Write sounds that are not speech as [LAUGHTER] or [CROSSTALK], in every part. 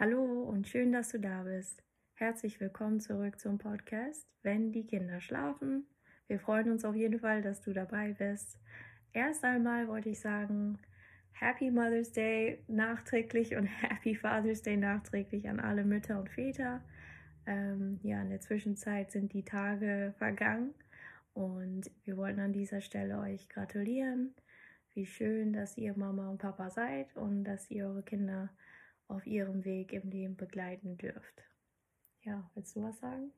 Hallo und schön, dass du da bist. Herzlich willkommen zurück zum Podcast, wenn die Kinder schlafen. Wir freuen uns auf jeden Fall, dass du dabei bist. Erst einmal wollte ich sagen, Happy Mother's Day nachträglich und [LAUGHS] Happy Father's Day nachträglich an alle Mütter und Väter. Ähm, ja, in der Zwischenzeit sind die Tage vergangen und wir wollen an dieser Stelle euch gratulieren. Wie schön, dass ihr Mama und Papa seid und dass ihr eure Kinder auf ihrem Weg im Leben begleiten dürft. Ja, willst du was sagen?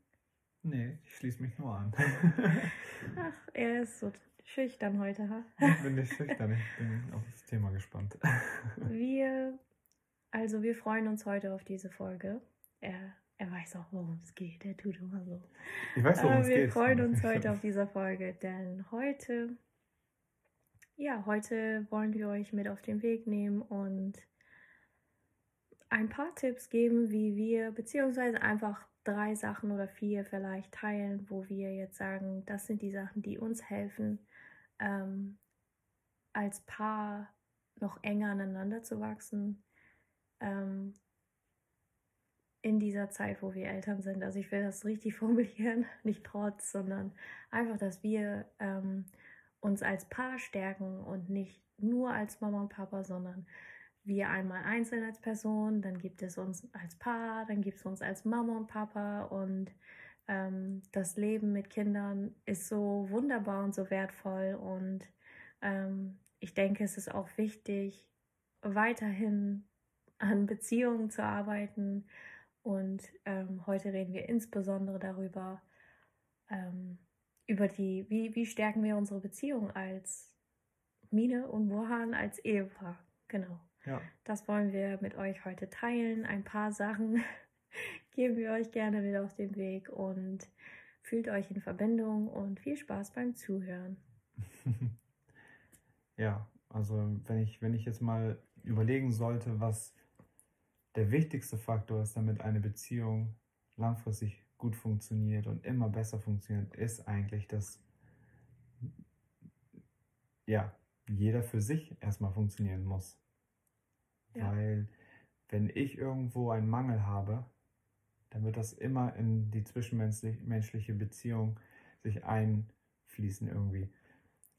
Nee, ich schließe mich nur an. [LAUGHS] Ach, er ist so schüchtern heute, ha? Ich bin nicht schüchtern, ich bin auf das Thema gespannt. [LAUGHS] Wir, also wir freuen uns heute auf diese Folge. Er, er weiß auch, worum es geht, er tut immer so. Ich weiß, worum Aber es wir geht. freuen uns [LAUGHS] heute auf diese Folge, denn heute, ja, heute wollen wir euch mit auf den Weg nehmen und ein paar Tipps geben, wie wir, beziehungsweise einfach drei Sachen oder vier vielleicht teilen, wo wir jetzt sagen, das sind die Sachen, die uns helfen, ähm, als Paar noch enger aneinander zu wachsen. Ähm, in dieser Zeit, wo wir Eltern sind. Also ich will das richtig [LAUGHS] formulieren, nicht trotz, sondern einfach, dass wir ähm, uns als Paar stärken und nicht nur als Mama und Papa, sondern wir einmal einzeln als Person, dann gibt es uns als Paar, dann gibt es uns als Mama und Papa und ähm, das Leben mit Kindern ist so wunderbar und so wertvoll und ähm, ich denke, es ist auch wichtig, weiterhin an Beziehungen zu arbeiten und ähm, heute reden wir insbesondere darüber, ähm, über die, wie, wie stärken wir unsere Beziehung als Mine und Mohan als Ehepaar. Genau. Ja. Das wollen wir mit euch heute teilen. Ein paar Sachen [LAUGHS] geben wir euch gerne mit auf den Weg und fühlt euch in Verbindung und viel Spaß beim Zuhören. [LAUGHS] ja, also wenn ich, wenn ich jetzt mal überlegen sollte, was der wichtigste Faktor ist, damit eine Beziehung langfristig gut funktioniert und immer besser funktioniert, ist eigentlich, dass ja, jeder für sich erstmal funktionieren muss. Ja. Weil wenn ich irgendwo einen Mangel habe, dann wird das immer in die zwischenmenschliche Beziehung sich einfließen irgendwie.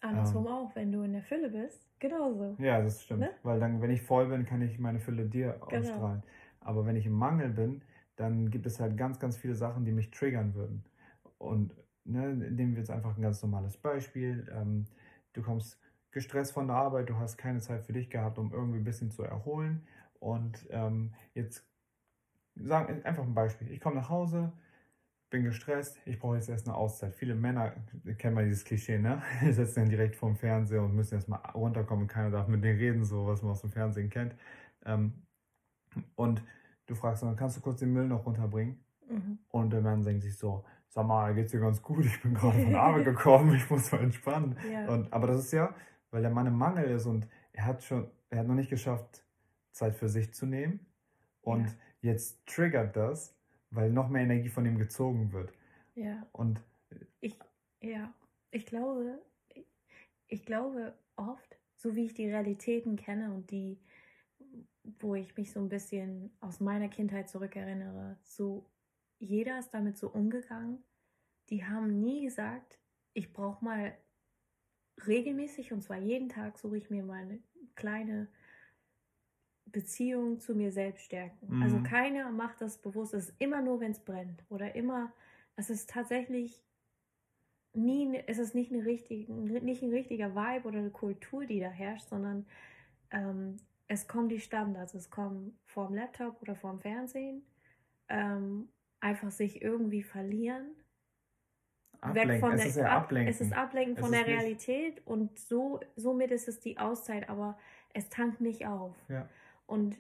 Andersrum auch, wenn du in der Fülle bist, genauso. Ja, das stimmt. Ne? Weil dann, wenn ich voll bin, kann ich meine Fülle dir Genau. ausstrahlen. Aber wenn ich im Mangel bin, dann gibt es halt ganz, ganz viele Sachen, die mich triggern würden. Und ne, nehmen wir jetzt einfach ein ganz normales Beispiel. Ähm, du kommst gestresst von der Arbeit, du hast keine Zeit für dich gehabt, um irgendwie ein bisschen zu erholen. Und ähm, jetzt sagen einfach ein Beispiel. Ich komme nach Hause, bin gestresst, ich brauche jetzt erst eine Auszeit. Viele Männer kennen mal dieses Klischee, ne? Die [LAUGHS] sitzen dann direkt vorm Fernseher und müssen erst mal runterkommen. Keiner darf mit denen reden, so was man aus dem Fernsehen kennt. Ähm, und du fragst dann, kannst du kurz den Müll noch runterbringen? Mhm. Und der Mann denkt sich so, sag mal, geht's dir ganz gut? Ich bin [LAUGHS] gerade von Arbeit gekommen, ich muss mal entspannen. Ja. Und, aber das ist ja, weil der Mann im Mangel ist und er hat schon, er hat noch nicht geschafft, Zeit für sich zu nehmen. Und Ja. jetzt triggert das, weil noch mehr Energie von ihm gezogen wird. ja. Und Ich, ja, ich glaube, ich, glaube oft, so wie ich die Realitäten kenne und die, wo ich mich so ein bisschen aus meiner Kindheit zurückerinnere, so jeder ist damit so umgegangen. Die haben nie gesagt, ich brauche mal regelmäßig und zwar jeden Tag suche ich mir mal eine kleine Beziehung zu mir selbst stärken. Mhm. Also keiner macht das bewusst. Es ist immer nur, wenn es brennt oder immer. Es ist tatsächlich nie, ne- es ist nicht, eine richtige, nicht ein richtiger Vibe oder eine Kultur, die da herrscht, sondern ähm, es kommen die Standards. Es kommen vorm Laptop oder vorm Fernsehen. Ähm, einfach sich irgendwie verlieren. Ablenken. von es der, ist ja ab, ablenken. Es ist Ablenken von ist der Realität und so, somit ist es die Auszeit, aber es tankt nicht auf. Ja. Und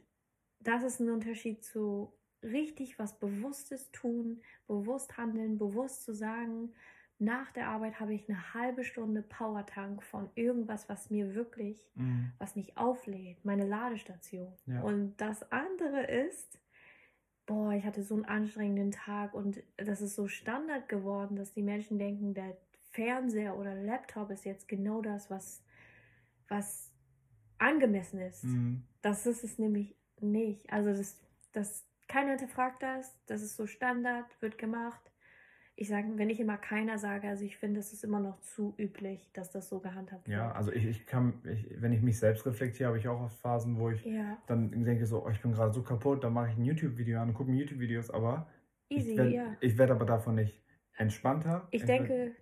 das ist ein Unterschied zu richtig was Bewusstes tun, bewusst handeln, bewusst zu sagen, nach der Arbeit habe ich eine halbe Stunde Powertank von irgendwas, was mir wirklich, Mhm. was mich auflädt, meine Ladestation. Ja. Und das andere ist, boah, ich hatte so einen anstrengenden Tag und das ist so Standard geworden, dass die Menschen denken, der Fernseher oder Laptop ist jetzt genau das, was, was angemessen ist. Mhm. Das ist es nämlich nicht. Also das, das keiner hinterfragt das, das ist so Standard, wird gemacht. Ich sage, wenn ich immer keiner sage, also ich finde, es ist immer noch zu üblich, dass das so gehandhabt wird. Ja, also ich, ich kann, ich, wenn ich mich selbst reflektiere, habe ich auch oft Phasen, wo ich Ja, dann denke so, oh, ich bin gerade so kaputt, dann mache ich ein YouTube-Video an und gucke mir YouTube-Videos, aber easy, ich werde ja. werd aber davon nicht entspannter. Ich denke,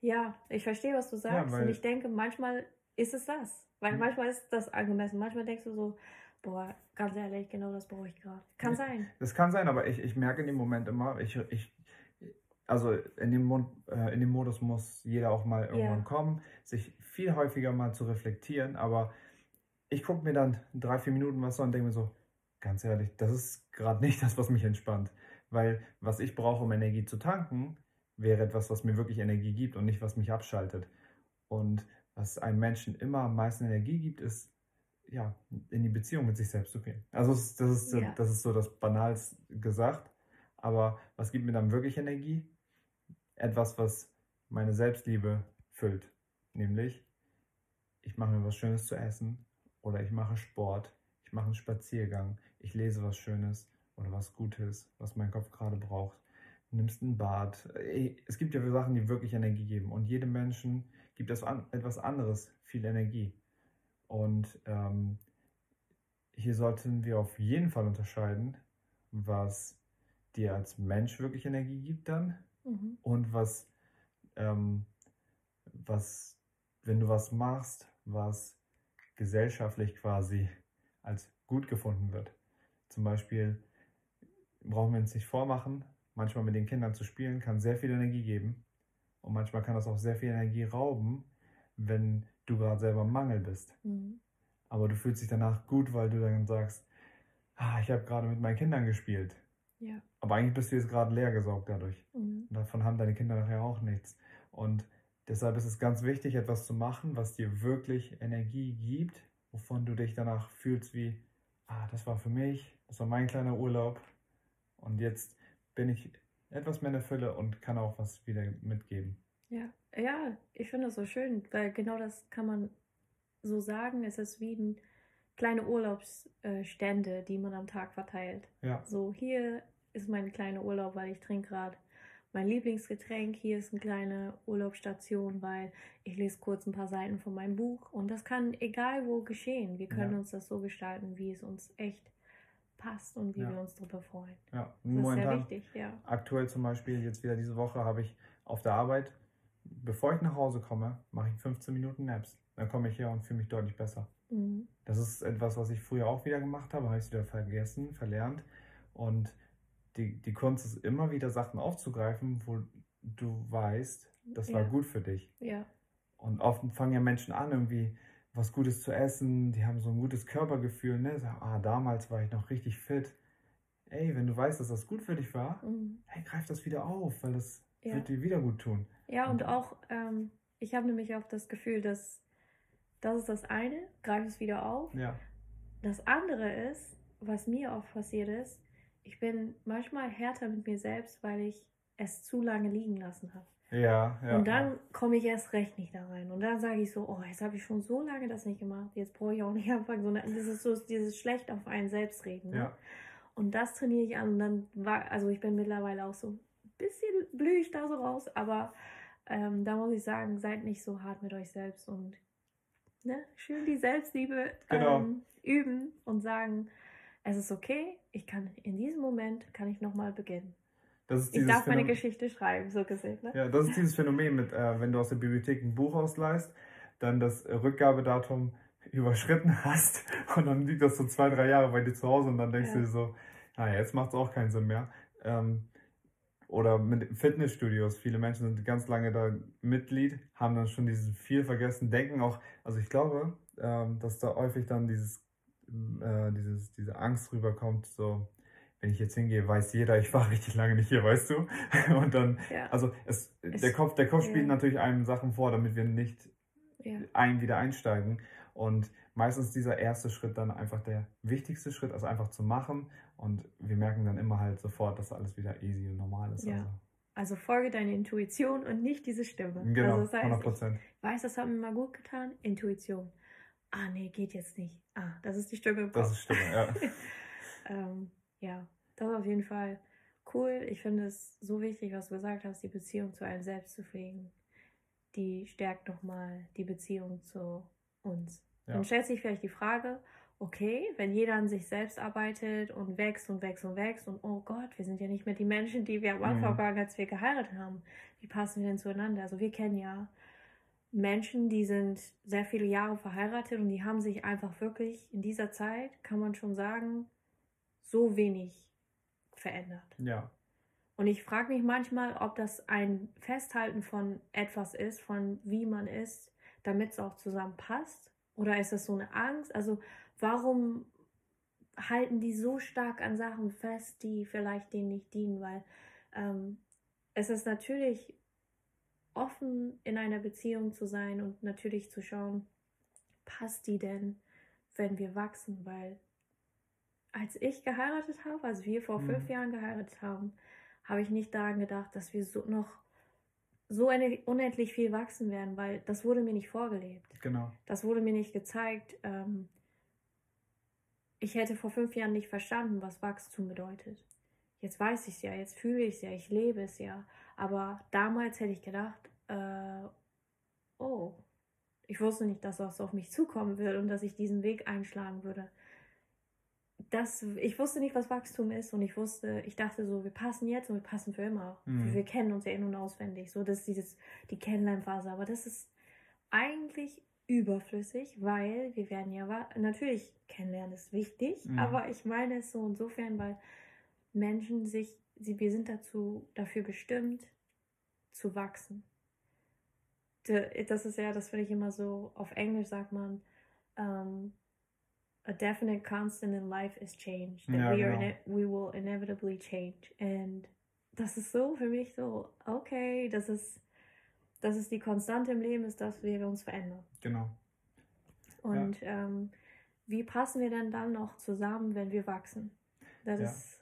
ja, ich verstehe, was du sagst. weil- und ich denke, manchmal ist es das. Weil Mhm. manchmal ist das angemessen. Manchmal denkst du so, boah, ganz ehrlich, genau das brauche ich gerade. Kann Ja. sein. Das kann sein, aber ich, ich merke in dem Moment immer, ich, ich, also in dem, Mund, äh, in dem Modus muss jeder auch mal irgendwann Ja. kommen, sich viel häufiger mal zu reflektieren, aber ich gucke mir dann drei, vier Minuten was an und denke mir so, ganz ehrlich, das ist gerade nicht das, was mich entspannt, weil was ich brauche, um Energie zu tanken, wäre etwas, was mir wirklich Energie gibt und nicht, was mich abschaltet. Und was einem Menschen immer am meisten Energie gibt, ist ja, in die Beziehung mit sich selbst zu gehen. Also es ist- das ist, so- Ja. das ist so das Banals gesagt. Aber was gibt mir dann wirklich Energie? Etwas, was meine Selbstliebe füllt. Nämlich, ich mache mir was Schönes zu essen oder ich mache Sport, ich mache einen Spaziergang, ich lese was Schönes oder was Gutes, was mein Kopf gerade braucht. Nimmst ein Bad. Es gibt ja Sachen, die wirklich Energie geben. Und jedem Menschen gibt es etwas anderes, viel Energie. Und ähm, hier sollten wir auf jeden Fall unterscheiden, was dir als Mensch wirklich Energie gibt dann Mhm. und was, ähm, was, wenn du was machst, was gesellschaftlich quasi als gut gefunden wird. Zum Beispiel brauchen wir uns nicht vormachen, manchmal mit den Kindern zu spielen kann sehr viel Energie geben und manchmal kann das auch sehr viel Energie rauben, wenn du gerade selber im Mangel bist. Mhm. Aber du fühlst dich danach gut, weil du dann sagst, ah, ich habe gerade mit meinen Kindern gespielt. Ja. Aber eigentlich bist du jetzt gerade leer gesaugt dadurch. Mhm. Davon haben deine Kinder nachher auch nichts. Und deshalb ist es ganz wichtig, etwas zu machen, was dir wirklich Energie gibt, wovon du dich danach fühlst wie, ah, das war für mich, das war mein kleiner Urlaub. Und jetzt bin ich etwas mehr in der Fülle und kann auch was wieder mitgeben. Ja, ja, ich finde das so schön, weil genau das kann man so sagen. Es ist wie ein, kleine Urlaubsstände, die man am Tag verteilt. Ja, So, hier ist mein kleiner Urlaub, weil ich trinke gerade mein Lieblingsgetränk. Hier ist eine kleine Urlaubsstation, weil ich lese kurz ein paar Seiten von meinem Buch. Und das kann egal wo geschehen. Wir können Ja. uns das so gestalten, wie es uns echt passt und wie Ja. wir uns darüber freuen. ja. Das ist sehr Momentan, wichtig, ja. aktuell zum Beispiel, jetzt wieder diese Woche, habe ich auf der Arbeit, bevor ich nach Hause komme, mache ich 15 Minuten Naps. Dann komme ich her und fühle mich deutlich besser. Mhm. Das ist etwas, was ich früher auch wieder gemacht habe, habe ich es wieder vergessen, verlernt. Und die, die Kunst ist immer wieder Sachen aufzugreifen, wo du weißt, das war Ja. gut für dich. Ja, Und oft fangen ja Menschen an, irgendwie was Gutes zu essen, die haben so ein gutes Körpergefühl, ne? Sagen, ah, damals war ich noch richtig fit. Ey, wenn du weißt, dass das gut für dich war, mhm. hey, greif das wieder auf, weil das Ja. wird dir wieder gut tun. Ja, und Und- auch, ähm, ich habe nämlich auch das Gefühl, dass das ist das eine, greif es wieder auf. Ja, Das andere ist, was mir oft passiert ist, ich bin manchmal härter mit mir selbst, weil ich es zu lange liegen lassen habe. ja, ja. und dann komme ich erst recht nicht da rein. Und dann sage ich so, oh, jetzt habe ich schon so lange das nicht gemacht, jetzt brauche ich auch nicht [LAUGHS] anfangen. So, das ist so dieses schlecht auf einen selbst reden. Ne? ja. Und das trainiere ich an. Und dann war, also ich bin mittlerweile auch so ein bisschen blühe ich da so raus, aber ähm, da muss ich sagen, seid nicht so hart mit euch selbst und ne, schön die Selbstliebe Genau. ähm, üben und sagen, es ist okay, ich kann in diesem Moment kann ich nochmal beginnen. Ich darf meine Phänomen- Geschichte schreiben, so gesehen. Ne? Ja, das ist dieses Phänomen mit, äh, wenn du aus der Bibliothek ein Buch ausleihst, dann das äh, Rückgabedatum überschritten [LAUGHS] hast und dann liegt das so zwei, drei Jahre bei dir zu Hause und dann denkst Ja. du dir so, naja, jetzt macht es auch keinen Sinn mehr. Ähm, oder mit Fitnessstudios, viele Menschen sind ganz lange da Mitglied, haben dann schon dieses viel vergessen, denken auch, also ich glaube, ähm, dass da häufig dann dieses, äh, dieses, diese Angst rüberkommt, so, wenn ich jetzt hingehe, weiß jeder, ich war [LAUGHS] richtig lange nicht hier, weißt du? [LAUGHS] Und dann Ja, also es, Es- der Kopf, der Kopf spielt ja. natürlich einem Sachen vor, damit wir nicht ja, ein wieder einsteigen. Und meistens ist dieser erste Schritt dann einfach der wichtigste Schritt, also einfach zu machen. Und wir merken dann immer halt sofort, dass alles wieder easy und normal ist. Ja. also folge deiner Intuition und nicht diese Stimme. Also, genau, also das heißt, 100 ich Prozent. weiß, das hat mir mal gut getan, Intuition. Ah, nee, geht jetzt nicht. Ah, das ist die Stimme im Das ist Stimme, ja. [LAUGHS] ähm, ja, das ist auf jeden Fall cool. Ich finde es so wichtig, was du gesagt hast, die Beziehung zu einem selbst zu pflegen. Die stärkt nochmal die Beziehung zu uns. Ja. Dann stellt sich vielleicht die Frage, okay, wenn jeder an sich selbst arbeitet und wächst und wächst und wächst und oh Gott, wir sind ja nicht mehr die Menschen, die wir am Anfang mhm. waren, als wir geheiratet haben. Wie passen wir denn zueinander? Also wir kennen ja Menschen, die sind sehr viele Jahre verheiratet und die haben sich einfach wirklich in dieser Zeit, kann man schon sagen, so wenig verändert. Ja. Und ich frage mich manchmal, ob das ein Festhalten von etwas ist, von wie man ist, damit es auch zusammenpasst. Oder ist das so eine Angst? Also warum halten die so stark an Sachen fest, die vielleicht denen nicht dienen? Weil ähm, es ist natürlich offen in einer Beziehung zu sein und natürlich zu schauen, passt die denn, wenn wir wachsen? Weil als ich geheiratet habe, als wir vor mhm. fünf Jahren geheiratet haben, habe ich nicht daran gedacht, dass wir so noch so unendlich viel wachsen werden, weil das wurde mir nicht vorgelebt. Genau. Das wurde mir nicht gezeigt. Ähm, ich hätte vor fünf Jahren nicht verstanden, was Wachstum bedeutet. Jetzt weiß ich es ja, jetzt fühle ich es ja, ich lebe es ja. Aber damals hätte ich gedacht, äh, oh, ich wusste nicht, dass das auf mich zukommen würde und dass ich diesen Weg einschlagen würde. Das, ich wusste nicht, was Wachstum ist und ich wusste, ich dachte so, wir passen jetzt und wir passen für immer. Mhm. Wir kennen uns ja in- und auswendig. So, das ist dieses, die Kennenlernphase. Aber das ist eigentlich überflüssig, weil wir werden ja, natürlich kennenlernen ist wichtig, mhm. aber ich meine es so insofern, weil Menschen sich, sie, wir sind dazu, dafür bestimmt, zu wachsen das ist ja, das finde ich immer so, auf Englisch sagt man, um, a definite constant in life is change. That ja, we, are genau. we will inevitably change. And das ist so für mich so, okay, das ist, das ist die Konstante im Leben, ist, dass wir uns verändern. Genau. Und ja. ähm, wie passen wir denn dann noch zusammen, wenn wir wachsen? Das ja. ist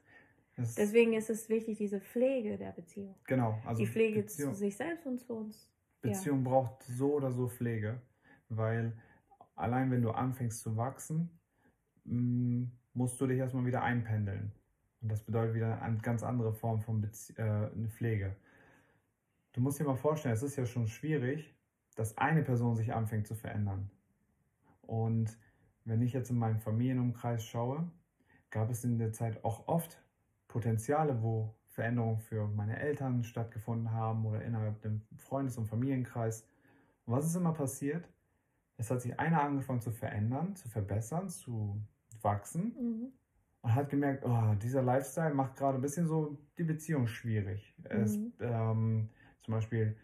Deswegen ist es wichtig, diese Pflege der Beziehung. Genau. Also die Pflege Beziehung. zu sich selbst und zu uns. Beziehung ja. braucht so oder so Pflege, weil allein wenn du anfängst zu wachsen, mm, musst du dich erstmal wieder einpendeln. Und das bedeutet wieder eine ganz andere Form von Bezie äh, Pflege. Du musst dir mal vorstellen, es ist ja schon schwierig, dass eine Person sich anfängt zu verändern. Und wenn ich jetzt in meinen Familienumkreis schaue, gab es in der Zeit auch oft Potenziale, wo Veränderungen für meine Eltern stattgefunden haben oder innerhalb dem Freundes- und Familienkreis. Und was ist immer passiert? Es hat sich einer angefangen zu verändern, zu verbessern, zu wachsen mhm. und hat gemerkt, oh, dieser Lifestyle macht gerade ein bisschen so die Beziehung schwierig. Mhm. Es, ähm, zum Beispiel,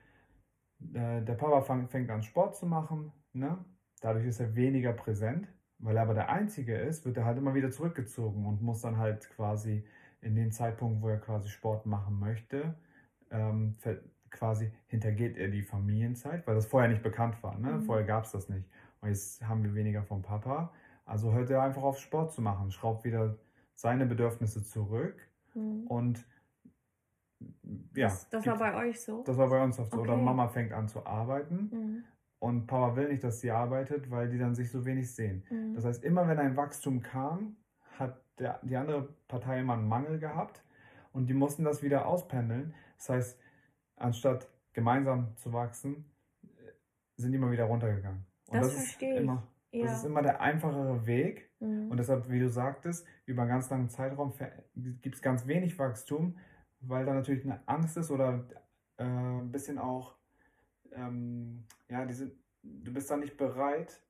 äh, der Papa fang, fängt an Sport zu machen, ne? dadurch ist er weniger präsent. Weil er aber der Einzige ist, wird er halt immer wieder zurückgezogen und muss dann halt quasi in den Zeitpunkt, wo er quasi Sport machen möchte, ähm, quasi hintergeht er die Familienzeit, weil das vorher nicht bekannt war. Ne? Mhm. Vorher gab es das nicht. Und jetzt haben wir weniger vom Papa. Also hört er einfach auf Sport zu machen, schraubt wieder seine Bedürfnisse zurück mhm. und ja. Das, das war bei euch so? Das war bei uns oft so. Okay. Oder Mama fängt an zu arbeiten mhm. und Papa will nicht, dass sie arbeitet, weil die dann sich so wenig sehen. Mhm. Das heißt, immer wenn ein Wachstum kam, hat der, die andere Partei immer einen Mangel gehabt und die mussten das wieder auspendeln. Das heißt, anstatt gemeinsam zu wachsen, sind die immer wieder runtergegangen. Und das, das verstehe ist immer, ich. Ja. Das ist immer der einfachere Weg. Mhm. Und deshalb, wie du sagtest, über einen ganz langen Zeitraum gibt es ganz wenig Wachstum, weil da natürlich eine Angst ist oder äh, ein bisschen auch, ähm, ja, diese, du bist da nicht bereit,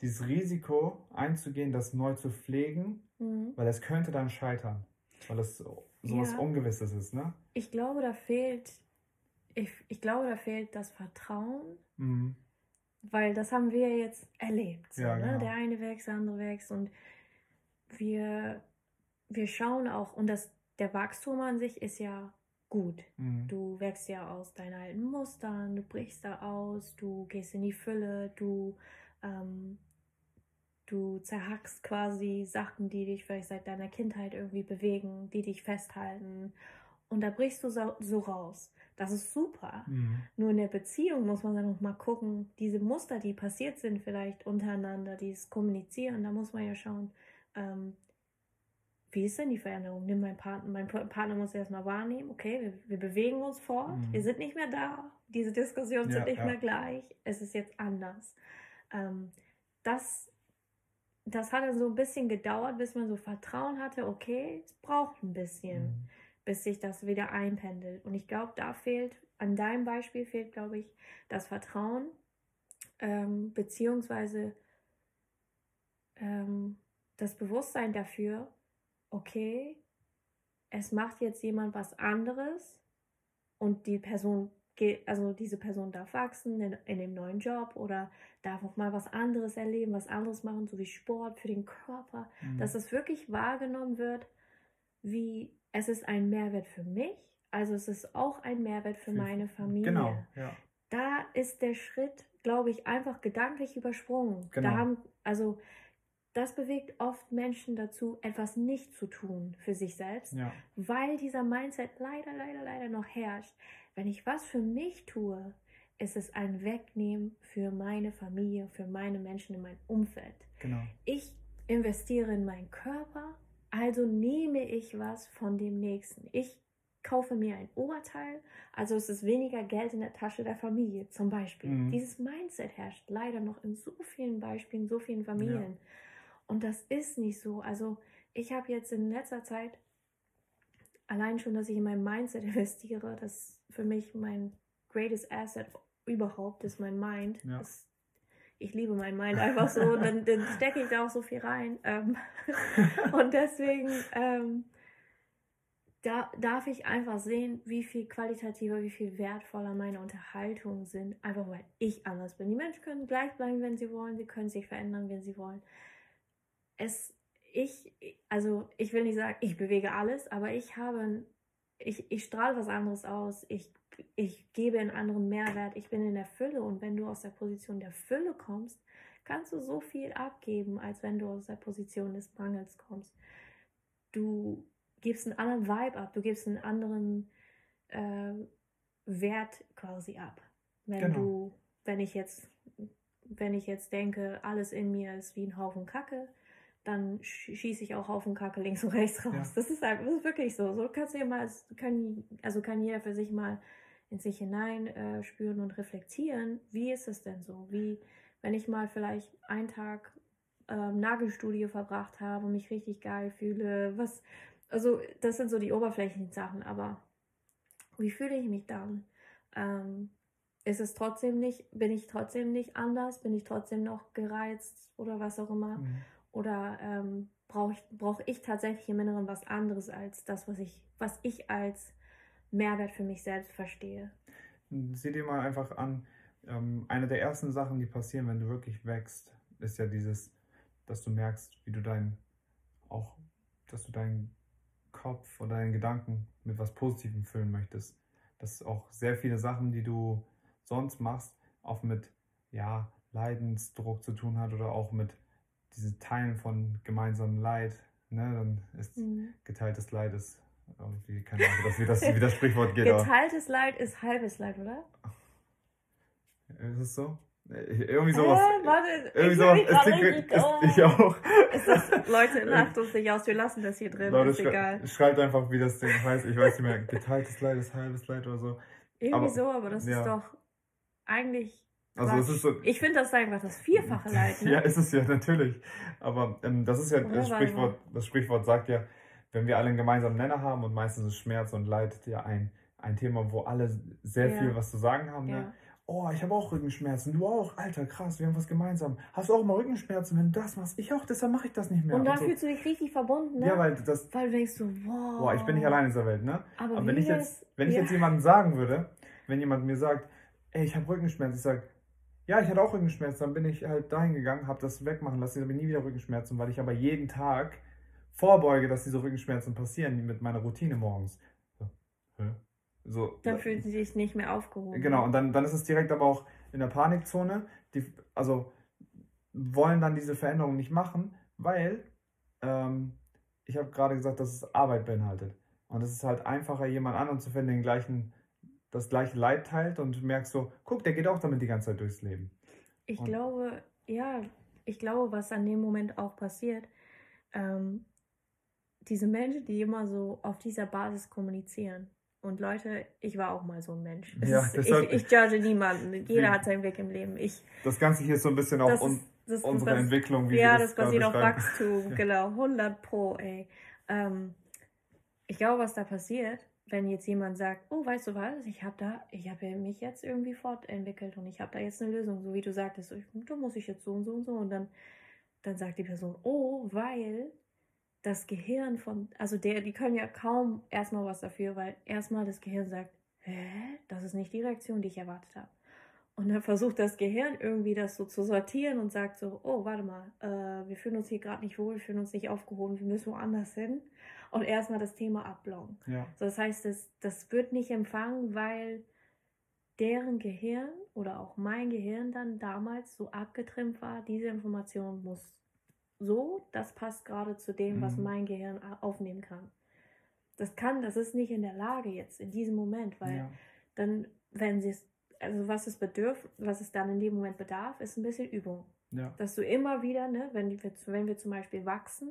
dieses Risiko einzugehen, das neu zu pflegen, mhm. weil es könnte dann scheitern, weil es sowas ja. Ungewisses ist, ne? Ich glaube, da fehlt, ich, ich glaube, da fehlt das Vertrauen, mhm. weil das haben wir jetzt erlebt. So, ja, ne? genau. Der eine wächst, der andere wächst und wir, wir schauen auch, und das, der Wachstum an sich ist ja gut. Mhm. Du wächst ja aus deinen alten Mustern, du brichst da aus, du gehst in die Fülle, du ähm, du zerhackst quasi Sachen, die dich vielleicht seit deiner Kindheit irgendwie bewegen, die dich festhalten. Und da brichst du so, so raus. Das ist super. Mhm. Nur in der Beziehung muss man dann noch mal gucken, diese Muster, die passiert sind, vielleicht untereinander, dieses Kommunizieren, da muss man ja schauen, ähm, wie ist denn die Veränderung? Nimm mein Partner, mein Partner muss erstmal wahrnehmen, okay, wir, wir bewegen uns fort, mhm. wir sind nicht mehr da, diese Diskussionen ja, sind nicht ja. mehr gleich, es ist jetzt anders. Ähm, das, das hat dann so ein bisschen gedauert, bis man so Vertrauen hatte, okay, es braucht ein bisschen, mhm. bis sich das wieder einpendelt. Und ich glaube, da fehlt, an deinem Beispiel fehlt, glaube ich, das Vertrauen, ähm, beziehungsweise ähm, das Bewusstsein dafür, okay, es macht jetzt jemand was anderes und die Person also diese Person darf wachsen in, in dem neuen Job oder darf auch mal was anderes erleben, was anderes machen, so wie Sport für den Körper, mhm. dass es wirklich wahrgenommen wird, wie es ist ein Mehrwert für mich, also es ist auch ein Mehrwert für, für meine Familie. Genau, ja. Da ist der Schritt, glaube ich, einfach gedanklich übersprungen. Genau. Da haben, also das bewegt oft Menschen dazu, etwas nicht zu tun für sich selbst, ja. weil dieser Mindset leider, leider, leider noch herrscht. Wenn ich was für mich tue, ist es ein Wegnehmen für meine Familie, für meine Menschen in meinem Umfeld. Genau. Ich investiere in meinen Körper, also nehme ich was von dem Nächsten. Ich kaufe mir ein Oberteil, also ist es weniger Geld in der Tasche der Familie zum Beispiel. Mhm. Dieses Mindset herrscht leider noch in so vielen Beispielen, so vielen Familien. Ja. Und das ist nicht so. Also ich habe jetzt in letzter Zeit allein schon, dass ich in mein Mindset [LAUGHS] investiere, das für mich mein greatest asset überhaupt ist, mein Mind. Ja. Das, ich liebe mein Mind einfach so, dann, dann stecke ich da auch so viel rein. Ähm, [LAUGHS] und deswegen ähm, da darf ich einfach sehen, wie viel qualitativer, wie viel wertvoller meine Unterhaltungen sind, einfach weil ich anders bin. Die Menschen können gleich bleiben, wenn sie wollen, sie können sich verändern, wenn sie wollen es, ich, also ich will nicht sagen, ich bewege alles, aber ich habe, ich, ich strahle was anderes aus, ich, ich gebe einen anderen Mehrwert, ich bin in der Fülle und wenn du aus der Position der Fülle kommst, kannst du so viel abgeben, als wenn du aus der Position des Mangels kommst. Du gibst einen anderen Vibe ab, du gibst einen anderen äh, Wert quasi ab. Wenn genau. du, wenn ich jetzt, wenn ich jetzt denke, alles in mir ist wie ein Haufen Kacke, dann schieße ich auch auf den Kacke links und rechts raus. Ja. Das, ist halt, das ist wirklich so. So kannst du ja mal, kann, also kann jeder für sich mal in sich hinein äh, spüren und reflektieren. Wie ist es denn so? Wie, wenn ich mal vielleicht einen Tag ähm, Nagelstudio verbracht habe und mich richtig geil fühle, was, also das sind so die oberflächlichen Sachen, aber wie fühle ich mich dann? Ähm, ist es trotzdem nicht, bin ich trotzdem nicht anders, bin ich trotzdem noch gereizt oder was auch immer? Mhm. Oder ähm, brauche ich, brauch ich tatsächlich im Inneren was anderes als das, was ich, was ich als Mehrwert für mich selbst verstehe? Sieh dir mal einfach an, ähm, eine der ersten Sachen, die passieren, wenn du wirklich wächst, ist ja dieses, dass du merkst, wie du dein, auch, dass du deinen Kopf oder deinen Gedanken mit was Positivem füllen möchtest. Dass auch sehr viele Sachen, die du sonst machst, auch mit, ja, Leidensdruck zu tun hat oder auch mit diese Teilen von gemeinsamem Leid, ne, dann ist mhm. geteiltes Leid ist irgendwie, keine Ahnung, wie das, wie das Sprichwort geht. Geteiltes Leid ist halbes Leid, oder? Ist es so? Irgendwie sowas. Äh, warte, irgendwie sowas. Es klingt, ist, ich auch. Ist das, Leute, [LAUGHS] lacht uns nicht aus, wir lassen das hier drin, Leute, ist egal. Schreibt einfach, wie das Ding heißt. Ich weiß nicht mehr, geteiltes Leid ist halbes Leid oder so. Irgendwie aber, so, aber das ja. ist doch eigentlich also es ist so, ich finde das einfach das vierfache [LAUGHS] Leid. Ne? ja, ist es ja natürlich. Aber ähm, das ist ja das Sprichwort. Das Sprichwort sagt ja, wenn wir alle einen gemeinsamen Nenner haben und meistens ist Schmerz und Leid ja ein, ein Thema, wo alle sehr ja. viel was zu sagen haben. Ne? Ja. Ne? Oh, ich habe auch Rückenschmerzen. Du auch. Alter, krass, wir haben was gemeinsam. Hast du auch mal Rückenschmerzen, wenn du das machst? Ich auch, deshalb mache ich das nicht mehr. Und da so. fühlst du dich richtig verbunden, ne? Ja, weil das. Weil du denkst so, wow. Boah, ich bin nicht allein in dieser Welt, ne? Aber, Aber wenn ich jetzt, wenn ich jetzt jemandem sagen würde, wenn jemand mir sagt, ey, ich habe Rückenschmerzen, ich sage, ja, ich hatte auch Rückenschmerzen. Dann bin ich halt dahin gegangen, habe das wegmachen lassen. Dann habe ich nie wieder Rückenschmerzen, weil ich aber jeden Tag vorbeuge, dass diese Rückenschmerzen passieren mit meiner Routine morgens. So. so dann fühlen sie sich nicht mehr aufgehoben. Genau, und dann, dann ist es direkt aber auch in der Panikzone. Die, also wollen dann diese Veränderungen nicht machen, weil ähm, ich habe gerade gesagt, dass es Arbeit beinhaltet. Und es ist halt einfacher, jemand anderen zu finden, den gleichen das gleiche Leid teilt und merkst so, guck, der geht auch damit die ganze Zeit durchs Leben. Ich und glaube, ja, ich glaube, was an dem Moment auch passiert, ähm, diese Menschen, die immer so auf dieser Basis kommunizieren. Und Leute, ich war auch mal so ein Mensch. Ja, ist, deshalb- ich, ich judge niemanden. [LAUGHS] Jeder hat seinen Weg im Leben. Ich, Das Ganze hier ist so ein bisschen das un ist, das unsere was- Entwicklung, wie ja, das das basiert auf. Wachstum, [LAUGHS] genau, 100 pro, ey. Ähm, ich glaube, was da passiert, wenn jetzt jemand sagt, oh, weißt du was, ich habe da, ich habe mich jetzt irgendwie fortentwickelt und ich habe da jetzt eine Lösung, so wie du sagtest, ich, da muss ich jetzt so und so und so und dann, dann sagt die Person, oh, weil das Gehirn von, also der, die können ja kaum erstmal was dafür, weil erstmal das Gehirn sagt, hä, das ist nicht die Reaktion, die ich erwartet habe. Und dann versucht das Gehirn irgendwie das so zu sortieren und sagt so, oh, warte mal, äh, wir fühlen uns hier gerade nicht wohl, wir fühlen uns nicht aufgehoben, wir müssen woanders hin. Und erstmal das Thema abblocken. Ja, So, das heißt, das, das wird nicht empfangen, weil deren Gehirn oder auch mein Gehirn dann damals so abgetrimmt war, diese Information muss so, das passt gerade zu dem, was Mhm. mein Gehirn aufnehmen kann. Das kann, das ist nicht in der Lage jetzt, in diesem Moment, weil ja, dann, wenn sie es, also was es bedürft, was es dann in dem Moment bedarf, ist ein bisschen Übung. ja, Dass du immer wieder, ne, wenn wenn wir zum Beispiel wachsen,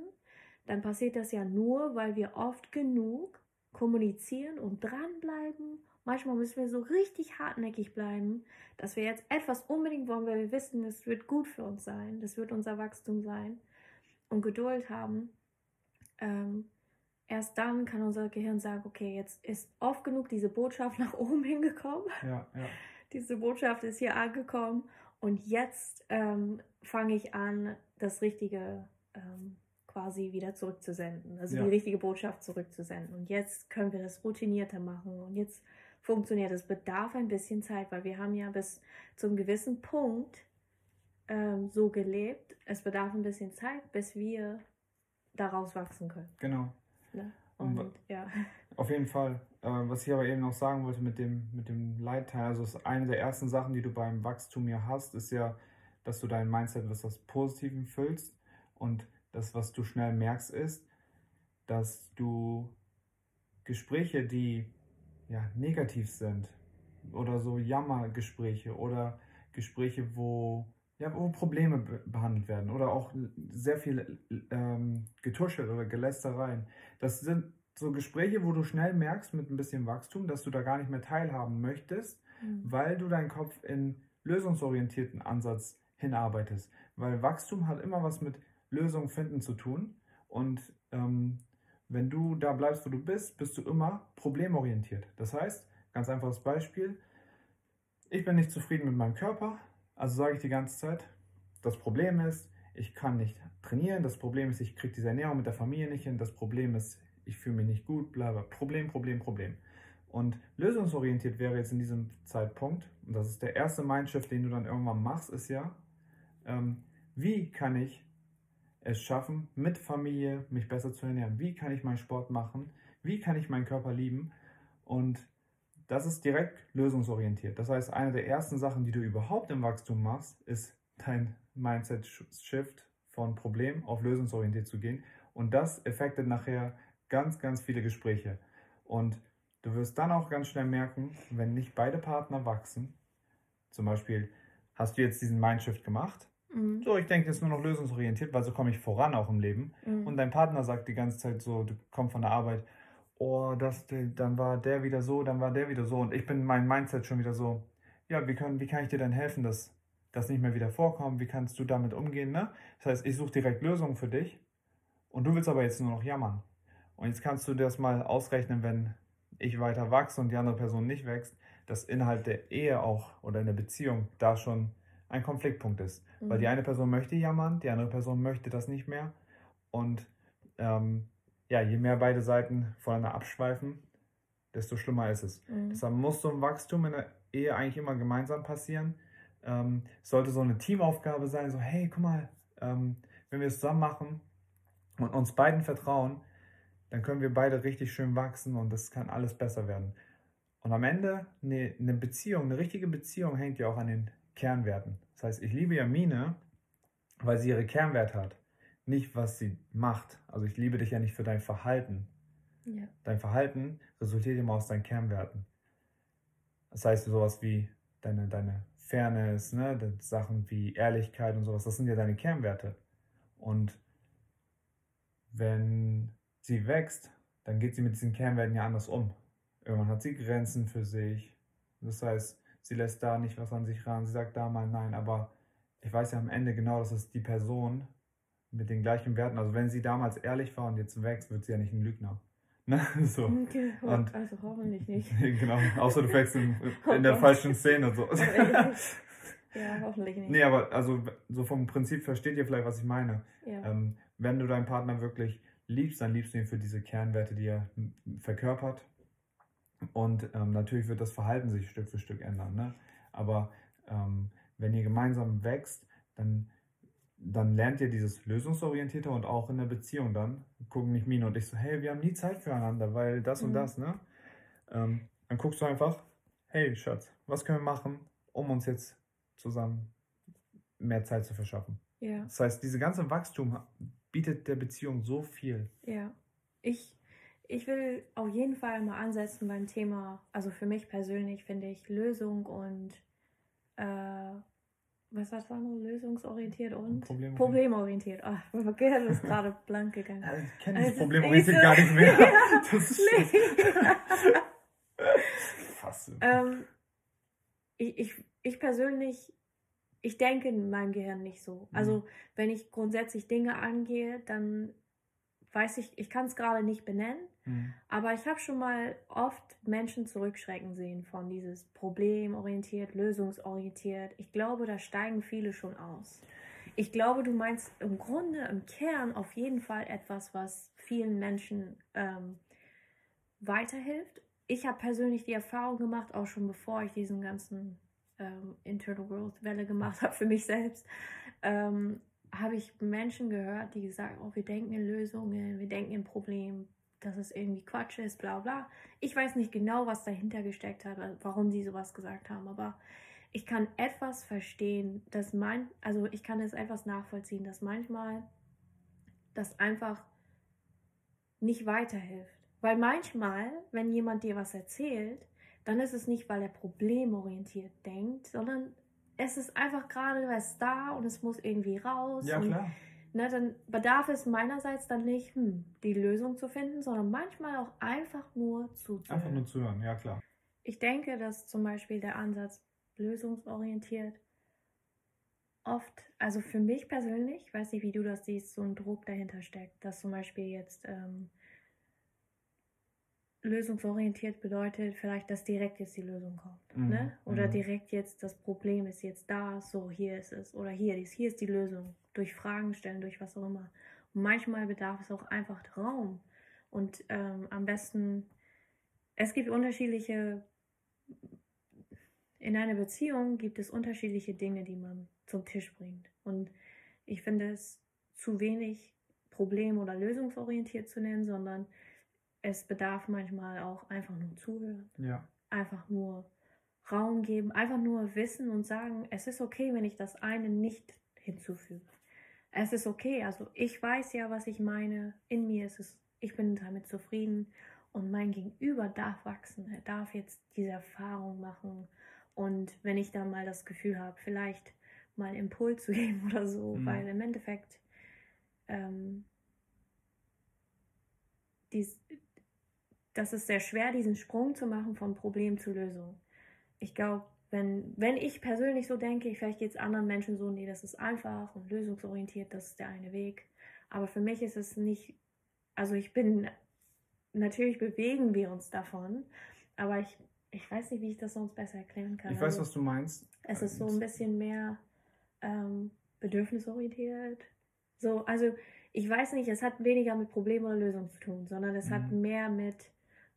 dann passiert das ja nur, weil wir oft genug kommunizieren und dranbleiben. Manchmal müssen wir so richtig hartnäckig bleiben, dass wir jetzt etwas unbedingt wollen, weil wir wissen, es wird gut für uns sein, das wird unser Wachstum sein und Geduld haben. Ähm, erst dann kann unser Gehirn sagen, okay, jetzt ist oft genug diese Botschaft [LAUGHS] nach oben hingekommen ja, ja, diese Botschaft ist hier angekommen und jetzt ähm, fange ich an, das Richtige ähm, quasi wieder zurückzusenden, also Ja. die richtige Botschaft zurückzusenden. Und jetzt können wir das routinierter machen und jetzt funktioniert es. Bedarf ein bisschen Zeit, weil wir haben ja bis zum gewissen Punkt ähm, so gelebt. Es bedarf ein bisschen Zeit, bis wir daraus wachsen können. genau. Ne? Und Und ja, [LAUGHS] Auf jeden Fall. Äh, was ich aber eben noch sagen wollte mit dem, mit dem Leitteil, also ist eine der ersten Sachen, die du beim Wachstum ja hast, ist ja, dass du dein Mindset mit was Positivem füllst. Und das, was du schnell merkst, ist, dass du Gespräche, die ja negativ sind, oder so Jammergespräche oder Gespräche, wo, ja, wo Probleme be behandelt werden oder auch sehr viel ähm, Getuschel oder Gelästereien. Das sind so Gespräche, wo du schnell merkst mit ein bisschen Wachstum, dass du da gar nicht mehr teilhaben möchtest, Mhm. weil du deinen Kopf in lösungsorientierten Ansatz hinarbeitest. Weil Wachstum hat immer was mit Lösungen finden zu tun. Und ähm, wenn du da bleibst, wo du bist, bist du immer problemorientiert. Das heißt, ganz einfaches Beispiel, ich bin nicht zufrieden mit meinem Körper, also sage ich die ganze Zeit, das Problem ist, ich kann nicht trainieren, das Problem ist, ich kriege diese Ernährung mit der Familie nicht hin, das Problem ist, ich fühle mich nicht gut, bla. Problem, Problem, Problem. Und lösungsorientiert wäre jetzt in diesem Zeitpunkt, und das ist der erste Mindshift, den du dann irgendwann machst, ist ja, ähm, wie kann ich es schaffen, mit Familie mich besser zu ernähren? Wie kann ich meinen Sport machen? Wie kann ich meinen Körper lieben? Und das ist direkt lösungsorientiert. Das heißt, eine der ersten Sachen, die du überhaupt im Wachstum machst, ist dein Mindset-Shift von Problem auf lösungsorientiert zu gehen. Und das effektet nachher ganz, ganz viele Gespräche. Und du wirst dann auch ganz schnell merken, wenn nicht beide Partner wachsen, zum Beispiel hast du jetzt diesen Mindshift gemacht, Mhm. so, ich denke jetzt nur noch lösungsorientiert, weil so komme ich voran auch im Leben. Mhm. Und dein Partner sagt die ganze Zeit so, du kommst von der Arbeit, oh, das, dann war der wieder so, dann war der wieder so. Und ich bin mein Mindset schon wieder so, ja, wie, können, wie kann ich dir denn helfen, dass das nicht mehr wieder vorkommt? Wie kannst du damit umgehen? Ne? Das heißt, ich suche direkt Lösungen für dich und du willst aber jetzt nur noch jammern. Und jetzt kannst du das mal ausrechnen, wenn ich weiter wachse und die andere Person nicht wächst, dass innerhalb der Ehe auch oder in der Beziehung da schon ein Konfliktpunkt ist. Weil die Mhm. eine Person möchte jammern, die andere Person möchte das nicht mehr. Und ähm, ja, je mehr beide Seiten voneinander abschweifen, desto schlimmer ist es. Mhm. Deshalb muss so ein Wachstum in der Ehe eigentlich immer gemeinsam passieren. Ähm, sollte so eine Teamaufgabe sein, so hey, guck mal, ähm, wenn wir es zusammen machen und uns beiden vertrauen, dann können wir beide richtig schön wachsen und es kann alles besser werden. Und am Ende, eine, eine Beziehung, eine richtige Beziehung hängt ja auch an den Kernwerten. Das heißt, ich liebe Jamine, weil sie ihre Kernwerte hat, nicht was sie macht. Also ich liebe dich ja nicht für dein Verhalten. Ja. Dein Verhalten resultiert immer aus deinen Kernwerten. Das heißt, sowas wie deine, deine Fairness, ne, Sachen wie Ehrlichkeit und sowas, das sind ja deine Kernwerte. Und wenn sie wächst, dann geht sie mit diesen Kernwerten ja anders um. Irgendwann hat sie Grenzen für sich. Das heißt, sie lässt da nicht was an sich ran, sie sagt da mal nein, aber ich weiß ja am Ende genau, dass es die Person mit den gleichen Werten, also wenn sie damals ehrlich war und jetzt wächst, wird sie ja nicht ein Lügner. [LAUGHS] Ne? So. Okay, und, also hoffentlich nicht. [LAUGHS] genau, außer du fängst in, in der falschen Szene. So. [LAUGHS] ja, hoffentlich nicht. Nee, aber also so vom Prinzip versteht ihr vielleicht, was ich meine. Ja. Ähm, wenn du deinen Partner wirklich liebst, dann liebst du ihn für diese Kernwerte, die er verkörpert. Und ähm, natürlich wird das Verhalten sich Stück für Stück ändern. Ne? Aber ähm, wenn ihr gemeinsam wächst, dann, dann lernt ihr dieses Lösungsorientierte und auch in der Beziehung dann gucken nicht Mine und ich so, hey, wir haben nie Zeit füreinander, weil das mhm. und das, ne? Ähm, dann guckst du einfach, hey Schatz, was können wir machen, um uns jetzt zusammen mehr Zeit zu verschaffen? Ja. Das heißt, diese ganze Wachstum bietet der Beziehung so viel. Ja. Ich, ich will auf jeden Fall mal ansetzen beim Thema, also für mich persönlich finde ich Lösung und äh, was war das andere? Lösungsorientiert und Problemorientiert. Problemorientiert. Ach, mein Gehirn ist gerade blank gegangen. Ja, ich kenne das Problemorientiert gar nicht mehr. [LAUGHS] Ja, [LAUGHS] das ist [LAUGHS] Fast. Ähm, ich, ich, ich persönlich, ich denke in meinem Gehirn nicht so. Also, mhm. wenn ich grundsätzlich Dinge angehe, dann weiß ich, ich kann es gerade nicht benennen, mhm. aber ich habe schon mal oft Menschen zurückschrecken sehen von dieses problemorientiert, lösungsorientiert. Ich glaube, da steigen viele schon aus. Ich glaube, du meinst im Grunde, im Kern auf jeden Fall etwas, was vielen Menschen ähm, weiterhilft. Ich habe persönlich die Erfahrung gemacht, auch schon bevor ich diesen ganzen ähm, Internal Growth Welle gemacht habe für mich selbst. Ähm, habe ich Menschen gehört, die gesagt oh, wir denken in Lösungen, wir denken in Problemen, dass es irgendwie Quatsch ist, bla bla. Ich weiß nicht genau, was dahinter gesteckt hat, warum die sowas gesagt haben, aber ich kann etwas verstehen, dass mein, also ich kann es etwas nachvollziehen, dass manchmal das einfach nicht weiterhilft. Weil manchmal, wenn jemand dir was erzählt, dann ist es nicht, weil er problemorientiert denkt, sondern es ist einfach gerade was da und es muss irgendwie raus. Ja, klar. Ne, dann bedarf es meinerseits dann nicht, hm, die Lösung zu finden, sondern manchmal auch einfach nur zuzuhören. Einfach nur zuhören, ja klar. Ich denke, dass zum Beispiel der Ansatz lösungsorientiert oft, also für mich persönlich, ich weiß nicht, wie du das siehst, so ein Druck dahinter steckt, dass zum Beispiel jetzt ähm, lösungsorientiert bedeutet vielleicht, dass direkt jetzt die Lösung kommt. Mhm. Ne? Oder mhm. direkt jetzt das Problem ist jetzt da, so hier ist es. Oder hier ist, hier ist die Lösung. Durch Fragen stellen, durch was auch immer. Und manchmal bedarf es auch einfach Raum. Und ähm, am besten, es gibt unterschiedliche, in einer Beziehung gibt es unterschiedliche Dinge, die man zum Tisch bringt. Und ich finde es zu wenig problem- oder lösungsorientiert zu nennen, sondern es bedarf manchmal auch einfach nur zuhören. Ja. Einfach nur Raum geben, einfach nur wissen und sagen, es ist okay, wenn ich das eine nicht hinzufüge. Es ist okay, also ich weiß ja, was ich meine. In mir ist es, ich bin damit zufrieden und mein Gegenüber darf wachsen. Er darf jetzt diese Erfahrung machen. Und wenn ich dann mal das Gefühl habe, vielleicht mal einen Impuls zu [LAUGHS] geben oder so, mhm. weil im Endeffekt ähm, dies, das ist sehr schwer, diesen Sprung zu machen von Problem zu Lösung. Ich glaube, wenn, wenn ich persönlich so denke, vielleicht geht es anderen Menschen so, nee, das ist einfach und lösungsorientiert, das ist der eine Weg. Aber für mich ist es nicht, also ich bin, natürlich bewegen wir uns davon, aber ich, ich weiß nicht, wie ich das sonst besser erklären kann. Ich weiß, also, was du meinst. Es ist so ein bisschen mehr ähm, bedürfnisorientiert. So, also ich weiß nicht, es hat weniger mit Problem oder Lösung zu tun, sondern es mhm. hat mehr mit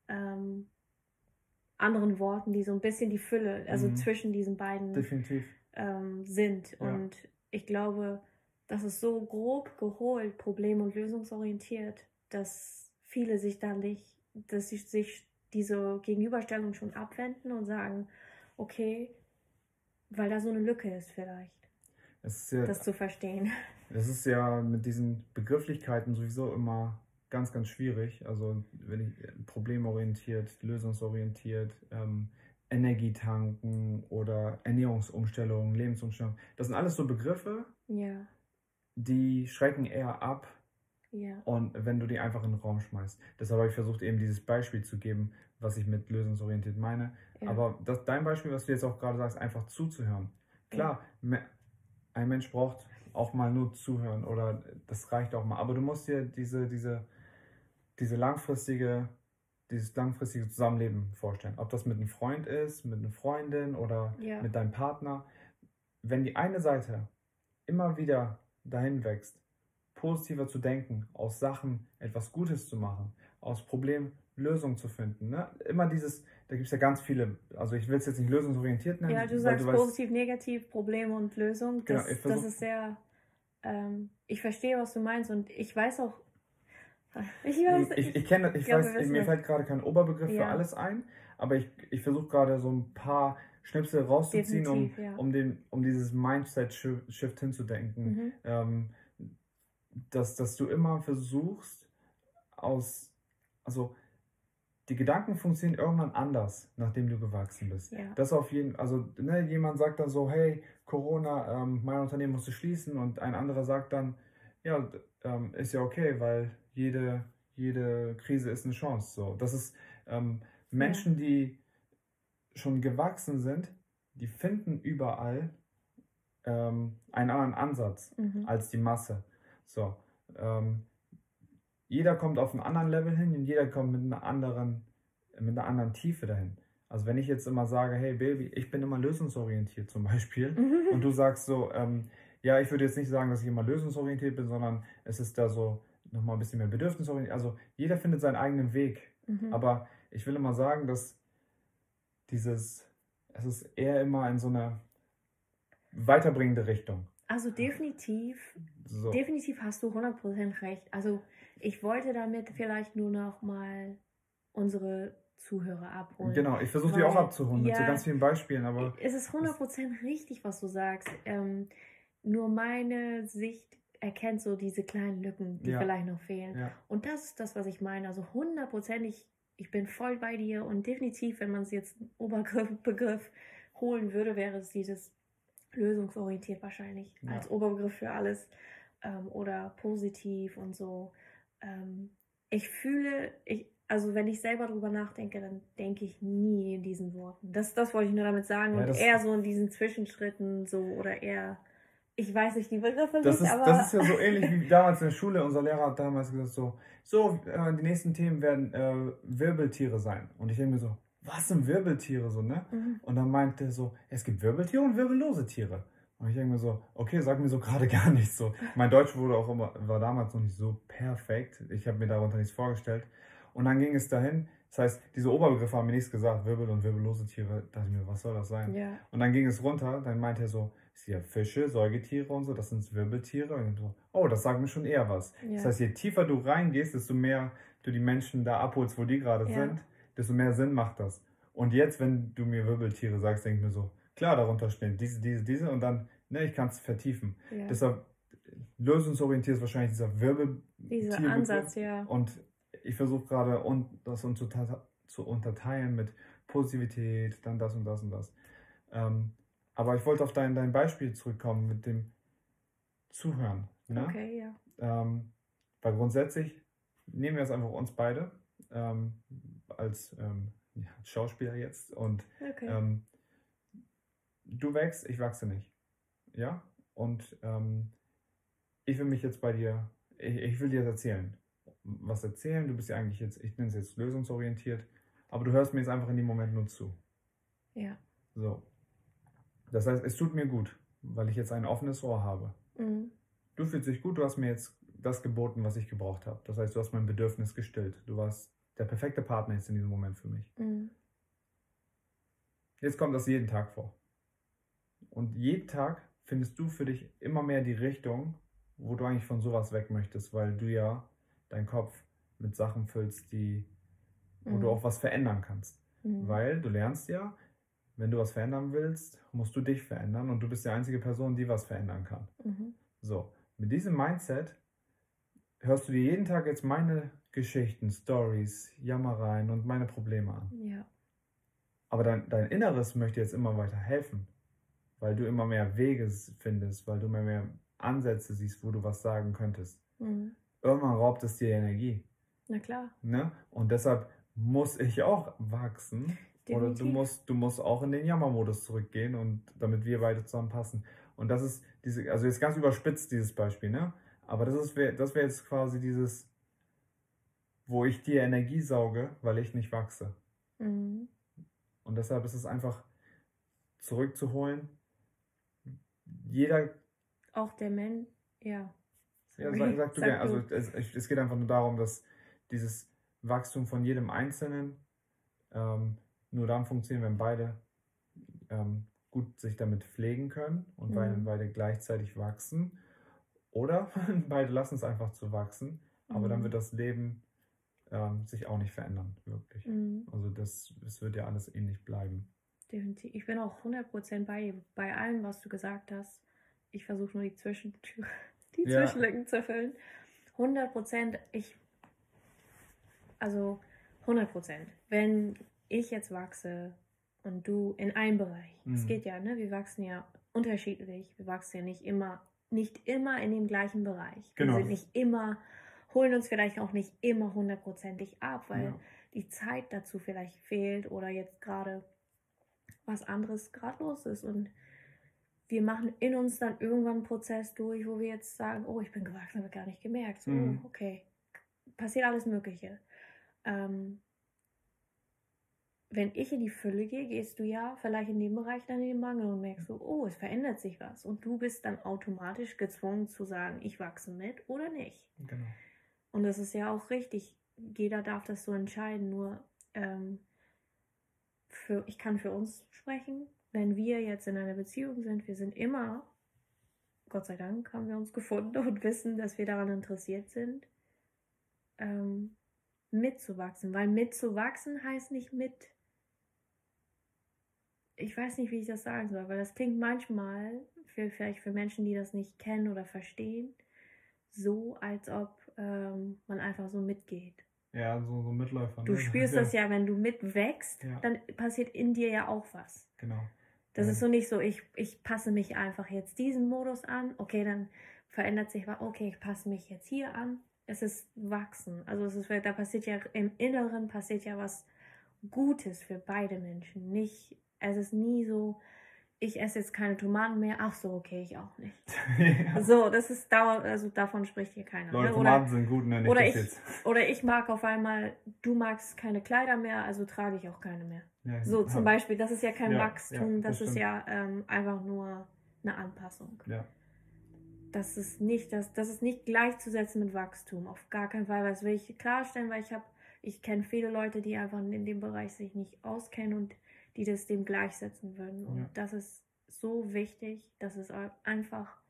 ähm, anderen Worten, die so ein bisschen die Fülle, also mhm. zwischen diesen beiden ähm, sind. Ja. Und ich glaube, das ist so grob geholt, problem- und lösungsorientiert, dass viele sich da nicht, dass sie sich diese Gegenüberstellung schon abwenden und sagen, okay, weil da so eine Lücke ist vielleicht. Ist ja, das zu verstehen. Es ist ja mit diesen Begrifflichkeiten sowieso immer ganz, ganz schwierig. Also wenn ich äh, problemorientiert, lösungsorientiert, ähm, Energietanken oder Ernährungsumstellung, Lebensumstellung, das sind alles so Begriffe, ja. die schrecken eher ab, Ja. Und wenn du die einfach in den Raum schmeißt. Deshalb habe ich versucht, eben dieses Beispiel zu geben, was ich mit lösungsorientiert meine. Ja. Aber das, dein Beispiel, was du jetzt auch gerade sagst, einfach zuzuhören. Klar, ein Mensch braucht auch mal nur zuhören oder das reicht auch mal. Aber du musst dir diese, diese, diese langfristige, dieses langfristige Zusammenleben vorstellen. Ob das mit einem Freund ist, mit einer Freundin oder Ja. mit deinem Partner. Wenn die eine Seite immer wieder dahin wächst, positiver zu denken, aus Sachen etwas Gutes zu machen, aus Problemen Lösungen zu finden. Ne? Immer dieses, da gibt es ja ganz viele, also ich will es jetzt nicht lösungsorientiert nennen. Ja, du sagst weißt- positiv, negativ, Problem und Lösung. Genau, Das, ich das ist sehr. Ähm, ich verstehe, was du meinst und ich weiß auch. Ich weiß, Ich, ich kenne, ich glaube, wir weiß, mir fällt gerade kein Oberbegriff für Ja. alles ein, aber ich, ich versuche gerade so ein paar Schnipsel rauszuziehen, um, ja. um, den, um dieses Mindset-Shift hinzudenken. Mhm. Ähm, dass, dass du immer versuchst, aus, also die Gedanken funktionieren irgendwann anders, nachdem du gewachsen bist. Ja. Das auf jeden also ne, jemand sagt dann so, hey, Corona, ähm, mein Unternehmen musste schließen und ein anderer sagt dann, ja, ähm, ist ja okay, weil jede, jede Krise ist eine Chance. So, das ist ähm, Menschen, die schon gewachsen sind, die finden überall ähm, einen anderen Ansatz Mhm. als die Masse. So, ähm, jeder kommt auf einen anderen Level hin und jeder kommt mit einer anderen, mit einer anderen Tiefe dahin. Also wenn ich jetzt immer sage, hey Baby, ich bin immer lösungsorientiert zum Beispiel, Mhm. [LAUGHS] und du sagst so, ähm, ja, ich würde jetzt nicht sagen, dass ich immer lösungsorientiert bin, sondern es ist da so nochmal ein bisschen mehr bedürfnisorientiert. Also jeder findet seinen eigenen Weg. Mhm. Aber ich will immer sagen, dass dieses, es ist eher immer in so eine weiterbringende Richtung. Also definitiv, So. definitiv hast du 100% recht. Also ich wollte damit vielleicht nur noch mal unsere Zuhörer abholen. Genau, ich versuche die auch abzuholen mit so ja. ganz vielen Beispielen, aber Es ist 100% richtig, was du sagst. Ähm, nur meine Sicht erkennt so diese kleinen Lücken, die Ja. vielleicht noch fehlen. ja, Und das ist das, was ich meine. Also hundertprozentig, ich bin voll bei dir und definitiv, wenn man es jetzt Oberbegriff Begriff holen würde, wäre es dieses lösungsorientiert wahrscheinlich Ja. als Oberbegriff für alles ähm, oder positiv und so. Ähm, ich fühle, ich, also wenn ich selber drüber nachdenke, dann denke ich nie in diesen Worten. Das, das wollte ich nur damit sagen Ja, und eher so in diesen Zwischenschritten so oder eher, ich weiß nicht die Begriffe das nicht, ist, aber das ist ja so [LAUGHS] ähnlich wie damals in der Schule. Unser Lehrer hat damals gesagt so, so, äh, die nächsten Themen werden äh, Wirbeltiere sein. Und ich denke mir so, was sind Wirbeltiere so, ne? Mhm. Und dann meinte er so, es gibt Wirbeltiere und wirbellose Tiere. Und ich denke mir so, okay, sag mir so [LAUGHS] gerade gar nichts so. Mein Deutsch wurde auch immer, war damals noch nicht so perfekt. Ich habe mir darunter nichts vorgestellt. Und dann ging es dahin. Das heißt, diese Oberbegriffe haben mir nichts gesagt, Wirbel und wirbellose Tiere. Da dachte ich mir, was soll das sein? ja. Und dann ging es runter, dann meinte er so, ja Fische, Säugetiere und so, das sind Wirbeltiere. Und so, oh, das sagt mir schon eher was. Ja. Das heißt, je tiefer du reingehst, desto mehr du die Menschen da abholst, wo die gerade Ja. sind, desto mehr Sinn macht das. Und jetzt, wenn du mir Wirbeltiere sagst, denke ich mir so, klar, darunter stehen diese, diese, diese und dann, ne, ich kann es vertiefen. ja. Deshalb, lösungsorientiert ist wahrscheinlich dieser Wirbel. Dieser. Ansatz, ja. Und ich versuche gerade un das unter zu unterteilen mit Positivität, dann das und das und das. Ähm, aber ich wollte auf dein, dein Beispiel zurückkommen mit dem Zuhören. Ne? Okay, ja. Ähm, weil grundsätzlich nehmen wir jetzt einfach uns beide ähm, als ähm, ja, Schauspieler jetzt und Okay. ähm, du wächst, ich wachse nicht. Ja? Und ähm, ich will mich jetzt bei dir, ich, ich will dir erzählen. Was erzählen, du bist ja eigentlich jetzt, ich nenne es jetzt lösungsorientiert, aber du hörst mir jetzt einfach in dem Moment nur zu. ja. So. Das heißt, es tut mir gut, weil ich jetzt ein offenes Ohr habe. Mhm. Du fühlst dich gut, du hast mir jetzt das geboten, was ich gebraucht habe. Das heißt, du hast mein Bedürfnis gestillt. Du warst der perfekte Partner jetzt in diesem Moment für mich. Mhm. Jetzt kommt das jeden Tag vor. Und jeden Tag findest du für dich immer mehr die Richtung, wo du eigentlich von sowas weg möchtest, weil du ja deinen Kopf mit Sachen füllst, die, wo Mhm. du auch was verändern kannst. Mhm. Weil du lernst ja, wenn du was verändern willst, musst du dich verändern und du bist die einzige Person, die was verändern kann. Mhm. So, mit diesem Mindset hörst du dir jeden Tag jetzt meine Geschichten, Stories, Jammereien und meine Probleme an. Ja. Aber dein, dein Inneres möchte jetzt immer weiter helfen, weil du immer mehr Wege findest, weil du immer mehr Ansätze siehst, wo du was sagen könntest. Mhm. irgendwann raubt es dir Energie. Na klar. Ne? Und deshalb muss ich auch wachsen. Definitiv. Oder du musst, du musst auch in den Jammermodus zurückgehen und damit wir beide zusammenpassen. Und das ist diese, also jetzt ganz überspitzt dieses Beispiel, ne? Aber das ist das wäre jetzt quasi dieses, wo ich dir Energie sauge, weil ich nicht wachse. Mhm. Und deshalb ist es einfach zurückzuholen. Jeder. Auch der Mensch, ja. Ja, sag, sag du gerne. Also es, es geht einfach nur darum, dass dieses Wachstum von jedem Einzelnen ähm, nur dann funktioniert, wenn beide ähm, gut sich damit pflegen können und mhm. beide gleichzeitig wachsen. Oder [LAUGHS] beide lassen es einfach zu wachsen, aber mhm. dann wird das Leben ähm, sich auch nicht verändern, wirklich. Mhm. Also das, das wird ja alles ähnlich bleiben. Definitiv. Ich bin auch 100% bei Bei allem, was du gesagt hast. Ich versuche nur die Zwischentür, [LAUGHS] die ja. Zwischenlücken zu füllen. 100%. Ich, also 100%. Wenn ich jetzt wachse und du in einem Bereich, es mhm. geht ja, ne? Wir wachsen ja unterschiedlich. Wir wachsen ja nicht immer, nicht immer in dem gleichen Bereich. Genau. Wir sind nicht immer holen uns vielleicht auch nicht immer hundertprozentig ab, weil ja. die Zeit dazu vielleicht fehlt oder jetzt gerade was anderes gerade los ist. Und wir machen in uns dann irgendwann einen Prozess durch, wo wir jetzt sagen, oh, ich bin gewachsen, habe gar nicht gemerkt. So, mhm. okay, passiert alles Mögliche. Ähm, wenn ich in die Fülle gehe, gehst du ja vielleicht in dem Bereich dann in den Mangel und merkst so, oh, es verändert sich was. Und du bist dann automatisch gezwungen zu sagen, ich wachse mit oder nicht. Genau. Und das ist ja auch richtig. Jeder darf das so entscheiden. Nur ähm, für, ich kann für uns sprechen. Wenn wir jetzt in einer Beziehung sind, wir sind immer, Gott sei Dank, haben wir uns gefunden und wissen, dass wir daran interessiert sind, ähm, mitzuwachsen. Weil mitzuwachsen heißt nicht mit. Ich weiß nicht, wie ich das sagen soll, weil das klingt manchmal, für, vielleicht für Menschen, die das nicht kennen oder verstehen, so, als ob ähm, man einfach so mitgeht. Ja, so, so Mitläufer. Du ne? spürst ja. das ja, wenn du mitwächst, ja. dann passiert in dir ja auch was. Genau. Das ja. ist so nicht so, ich, ich passe mich einfach jetzt diesen Modus an, okay, dann verändert sich was, okay, ich passe mich jetzt hier an. Es ist wachsen. Also es ist, da passiert ja im Inneren passiert ja was Gutes für beide Menschen. Nicht, es ist nie so, ich esse jetzt keine Tomaten mehr. Ach so, okay, ich auch nicht. [LAUGHS] ja. So, das ist dauer, also davon spricht hier keiner. Leute, ne? Tomaten sind gut, ne? Nicht oder, ich, jetzt. [LAUGHS] oder ich mag auf einmal, du magst keine Kleider mehr, also trage ich auch keine mehr. Ja, so zum Beispiel, das ist ja kein ja, Wachstum, das, das ist ja ähm, einfach nur eine Anpassung. Ja. Das ist nicht, das, das ist nicht gleichzusetzen mit Wachstum. Auf gar keinen Fall. Das will ich klarstellen, weil ich habe, ich kenne viele Leute, die einfach in dem Bereich sich nicht auskennen und die das dem gleichsetzen würden. Und ja. das ist so wichtig, dass es einfach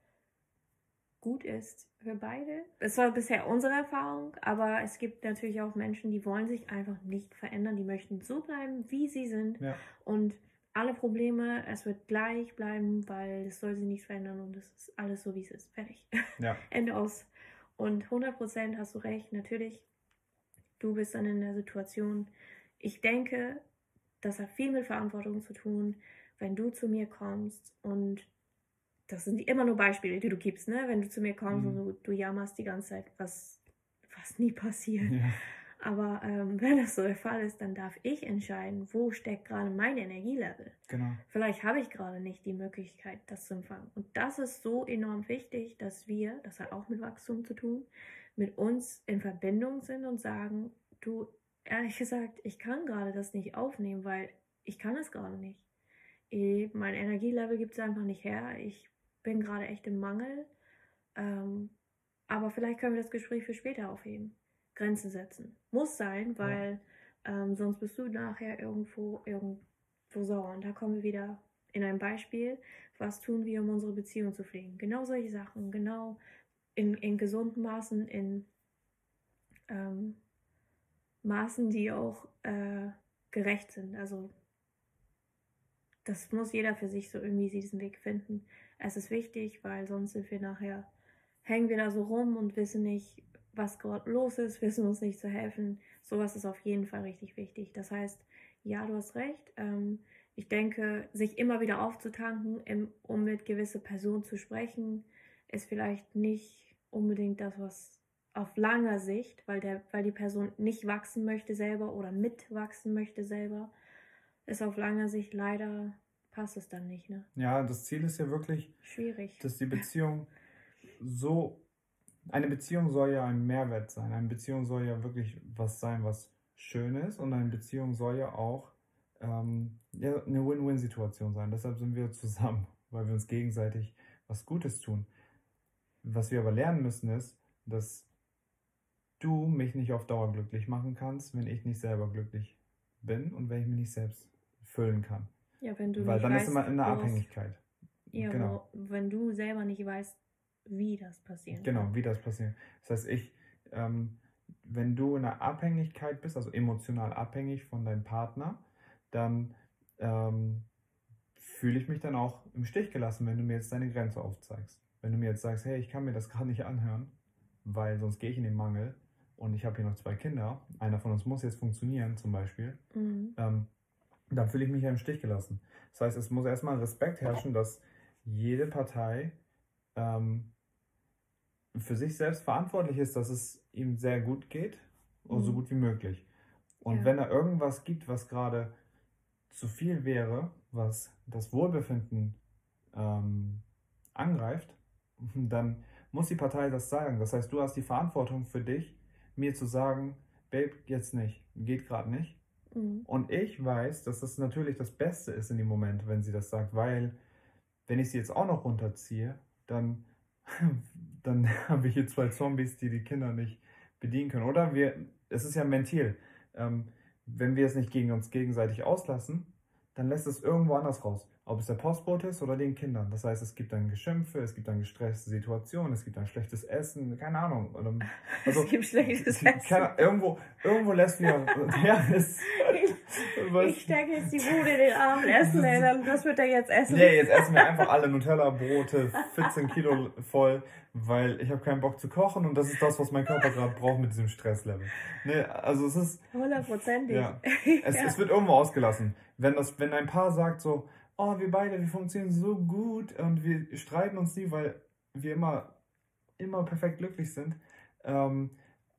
gut ist für beide. Es war bisher unsere Erfahrung, aber es gibt natürlich auch Menschen, die wollen sich einfach nicht verändern, die möchten so bleiben, wie sie sind. Ja. Und alle Probleme, es wird gleich bleiben, weil es soll sich nicht verändern und es ist alles so, wie es ist. Fertig. Ja. [LAUGHS] Ende aus. Und 100% hast du recht, natürlich. Du bist dann in der Situation. Ich denke, das hat viel mit Verantwortung zu tun, wenn du zu mir kommst und das sind immer nur Beispiele, die du gibst, ne? Wenn du zu mir kommst mhm. und du, du, jammerst die ganze Zeit, was, was nie passiert. Ja. Aber ähm, [LAUGHS] wenn das so der Fall ist, dann darf ich entscheiden, wo steckt gerade mein Energielevel. Genau. Vielleicht habe ich gerade nicht die Möglichkeit, das zu empfangen. Und das ist so enorm wichtig, dass wir, das hat auch mit Wachstum zu tun, mit uns in Verbindung sind und sagen, du, ehrlich gesagt, ich kann gerade das nicht aufnehmen, weil ich kann es gerade nicht. Ich, mein Energielevel gibt es einfach nicht her. Ich bin gerade echt im Mangel. Ähm, aber vielleicht können wir das Gespräch für später aufheben. Grenzen setzen. Muss sein, weil ja. ähm, sonst bist du nachher irgendwo, irgendwo sauer. Und da kommen wir wieder in ein Beispiel. Was tun wir, um unsere Beziehung zu pflegen? Genau solche Sachen. Genau in, in gesunden Maßen, in ähm, Maßen, die auch äh, gerecht sind. Also das muss jeder für sich so irgendwie diesen Weg finden. Es ist wichtig, weil sonst sind wir nachher, hängen wir da so rum und wissen nicht, was gerade los ist, wissen uns nicht zu helfen. Sowas ist auf jeden Fall richtig wichtig. Das heißt, ja, du hast recht. Ähm, ich denke, sich immer wieder aufzutanken, im, um mit gewisse Personen zu sprechen, ist vielleicht nicht unbedingt das, was auf langer Sicht, weil, der, weil die Person nicht wachsen möchte selber oder mitwachsen möchte selber, ist auf langer Sicht leider passt es dann nicht. Ne? Ja, das Ziel ist ja wirklich, Schwierig. dass die Beziehung so, eine Beziehung soll ja ein Mehrwert sein. Eine Beziehung soll ja wirklich was sein, was schön ist und eine Beziehung soll ja auch ähm, ja, eine Win-Win-Situation sein. Deshalb sind wir zusammen, [LAUGHS] weil wir uns gegenseitig was Gutes tun. Was wir aber lernen müssen ist, dass du mich nicht auf Dauer glücklich machen kannst, wenn ich nicht selber glücklich bin und wenn ich mich nicht selbst füllen kann. Ja, wenn du Weil dann weißt, ist immer in der Abhängigkeit. Ja, genau. wenn du selber nicht weißt, wie das passieren Genau, wie das passiert. Das heißt, ich, ähm, wenn du in einer Abhängigkeit bist, also emotional abhängig von deinem Partner, dann ähm, fühle ich mich dann auch im Stich gelassen, wenn du mir jetzt deine Grenze aufzeigst. Wenn du mir jetzt sagst, hey, ich kann mir das [LAUGHS] gerade nicht anhören, weil sonst gehe ich in den Mangel und ich habe hier noch zwei Kinder, einer von uns muss jetzt funktionieren zum Beispiel, Mhm. ähm, dann fühle ich mich ja im Stich gelassen. Das heißt, es muss erstmal Respekt herrschen, dass jede Partei ähm, für sich selbst verantwortlich ist, dass es ihm sehr gut geht so Mhm. gut wie möglich. Und Ja. wenn da irgendwas gibt, was gerade zu viel wäre, was das Wohlbefinden ähm, angreift, [LAUGHS] dann muss die Partei das sagen. Das heißt, du hast die Verantwortung für dich, mir zu sagen, Babe, jetzt nicht, geht gerade nicht. Mhm. Und ich weiß, dass das natürlich das Beste ist in dem Moment, wenn sie das sagt, weil wenn ich sie jetzt auch noch runterziehe, dann, [LAUGHS] dann [LAUGHS] habe ich hier zwei Zombies, die die Kinder nicht bedienen können. Oder wir, es ist ja ein Ventil. Ähm, wenn wir es nicht gegen uns gegenseitig auslassen, dann lässt es irgendwo anders raus. Ob es der Postbote ist oder den Kindern. Das heißt, es gibt dann Geschimpfe, es gibt dann gestresste Situationen, es gibt dann schlechtes Essen, keine Ahnung. Also, [LAUGHS] es gibt schlechtes keine, Essen. irgendwo, irgendwo lässt wir, ja, es, was- Ich stecke jetzt die Bude den Arm essen, ey, dann, das wird er jetzt essen. Nee, jetzt essen wir einfach alle Nutella-Brote 14 Kilo voll, weil ich habe keinen Bock zu kochen und das ist das, was mein Körper gerade braucht mit diesem Stresslevel. Nee, also es ist, Hundertprozentig. Ja. [LAUGHS] es, Ja. es wird irgendwo ausgelassen. Wenn, das, wenn ein Paar sagt so, oh, wir beide, wir funktionieren so gut und wir streiten uns nie, weil wir immer, immer perfekt glücklich sind. Ähm,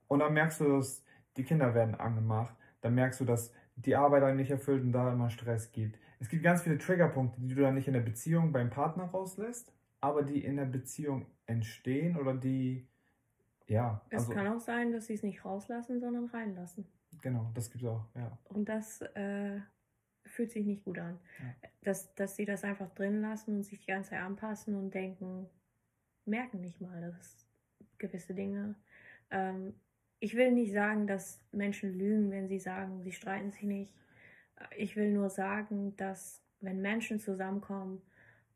und dann merkst du, dass die Kinder werden angemacht. Dann merkst du, dass die Arbeit einen nicht erfüllt und da immer Stress gibt. Es gibt ganz viele Triggerpunkte, die du dann nicht in der Beziehung beim Partner rauslässt, aber die in der Beziehung entstehen oder die, ja, Es also, kann auch sein, dass sie es nicht rauslassen, sondern reinlassen. genau, das gibt's auch, ja. Und das äh, fühlt sich nicht gut an. Ja. Dass, dass sie das einfach drin lassen und sich die ganze Zeit anpassen und denken, merken nicht mal, dass gewisse Dinge. Ähm, ich will nicht sagen, dass Menschen lügen, wenn sie sagen, sie streiten sich nicht. Ich will nur sagen, dass wenn Menschen zusammenkommen,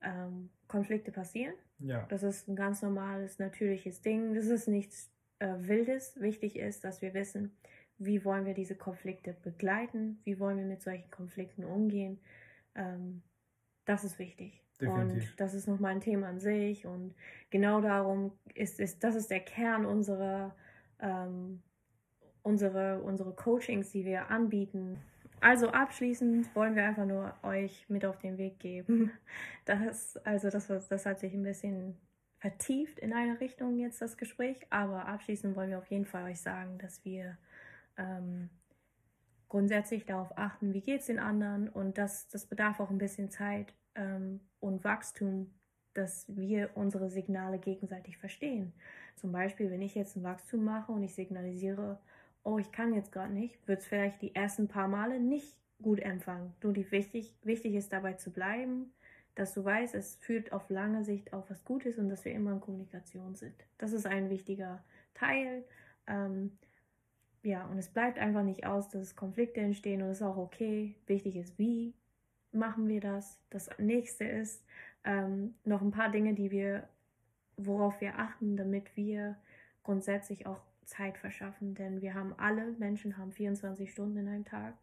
ähm, Konflikte passieren. Ja, Das ist ein ganz normales, natürliches Ding. Das ist nichts äh, Wildes. Wichtig ist, dass wir wissen, wie wollen wir diese Konflikte begleiten, wie wollen wir mit solchen Konflikten umgehen. Ähm, das ist wichtig. Definitiv. Und das ist nochmal ein Thema an sich. Und genau darum ist, ist das ist der Kern unserer, ähm, unsere, unsere Coachings, die wir anbieten. Also abschließend wollen wir einfach nur euch mit auf den Weg geben. [LAUGHS] Das, also das, das hat sich ein bisschen vertieft in eine Richtung jetzt das Gespräch, aber abschließend wollen wir auf jeden Fall euch sagen, dass wir ähm, grundsätzlich darauf achten, wie geht es den anderen und das, das bedarf auch ein bisschen Zeit ähm, und Wachstum, dass wir unsere Signale gegenseitig verstehen. Zum Beispiel, wenn ich jetzt ein Wachstum mache und ich signalisiere, oh, ich kann jetzt gerade nicht, wird es vielleicht die ersten paar Male nicht gut empfangen. Nur die wichtig, wichtig ist dabei zu bleiben, dass du weißt, es führt auf lange Sicht auf was Gutes und dass wir immer in Kommunikation sind. Das ist ein wichtiger Teil. Ähm, ja, und es bleibt einfach nicht aus, dass Konflikte entstehen und es ist auch okay. Wichtig ist, wie machen wir das. Das nächste ist ähm, noch ein paar Dinge, die wir, worauf wir achten, damit wir grundsätzlich auch Zeit verschaffen. Denn wir haben alle, Menschen haben 24 Stunden in einem Tag.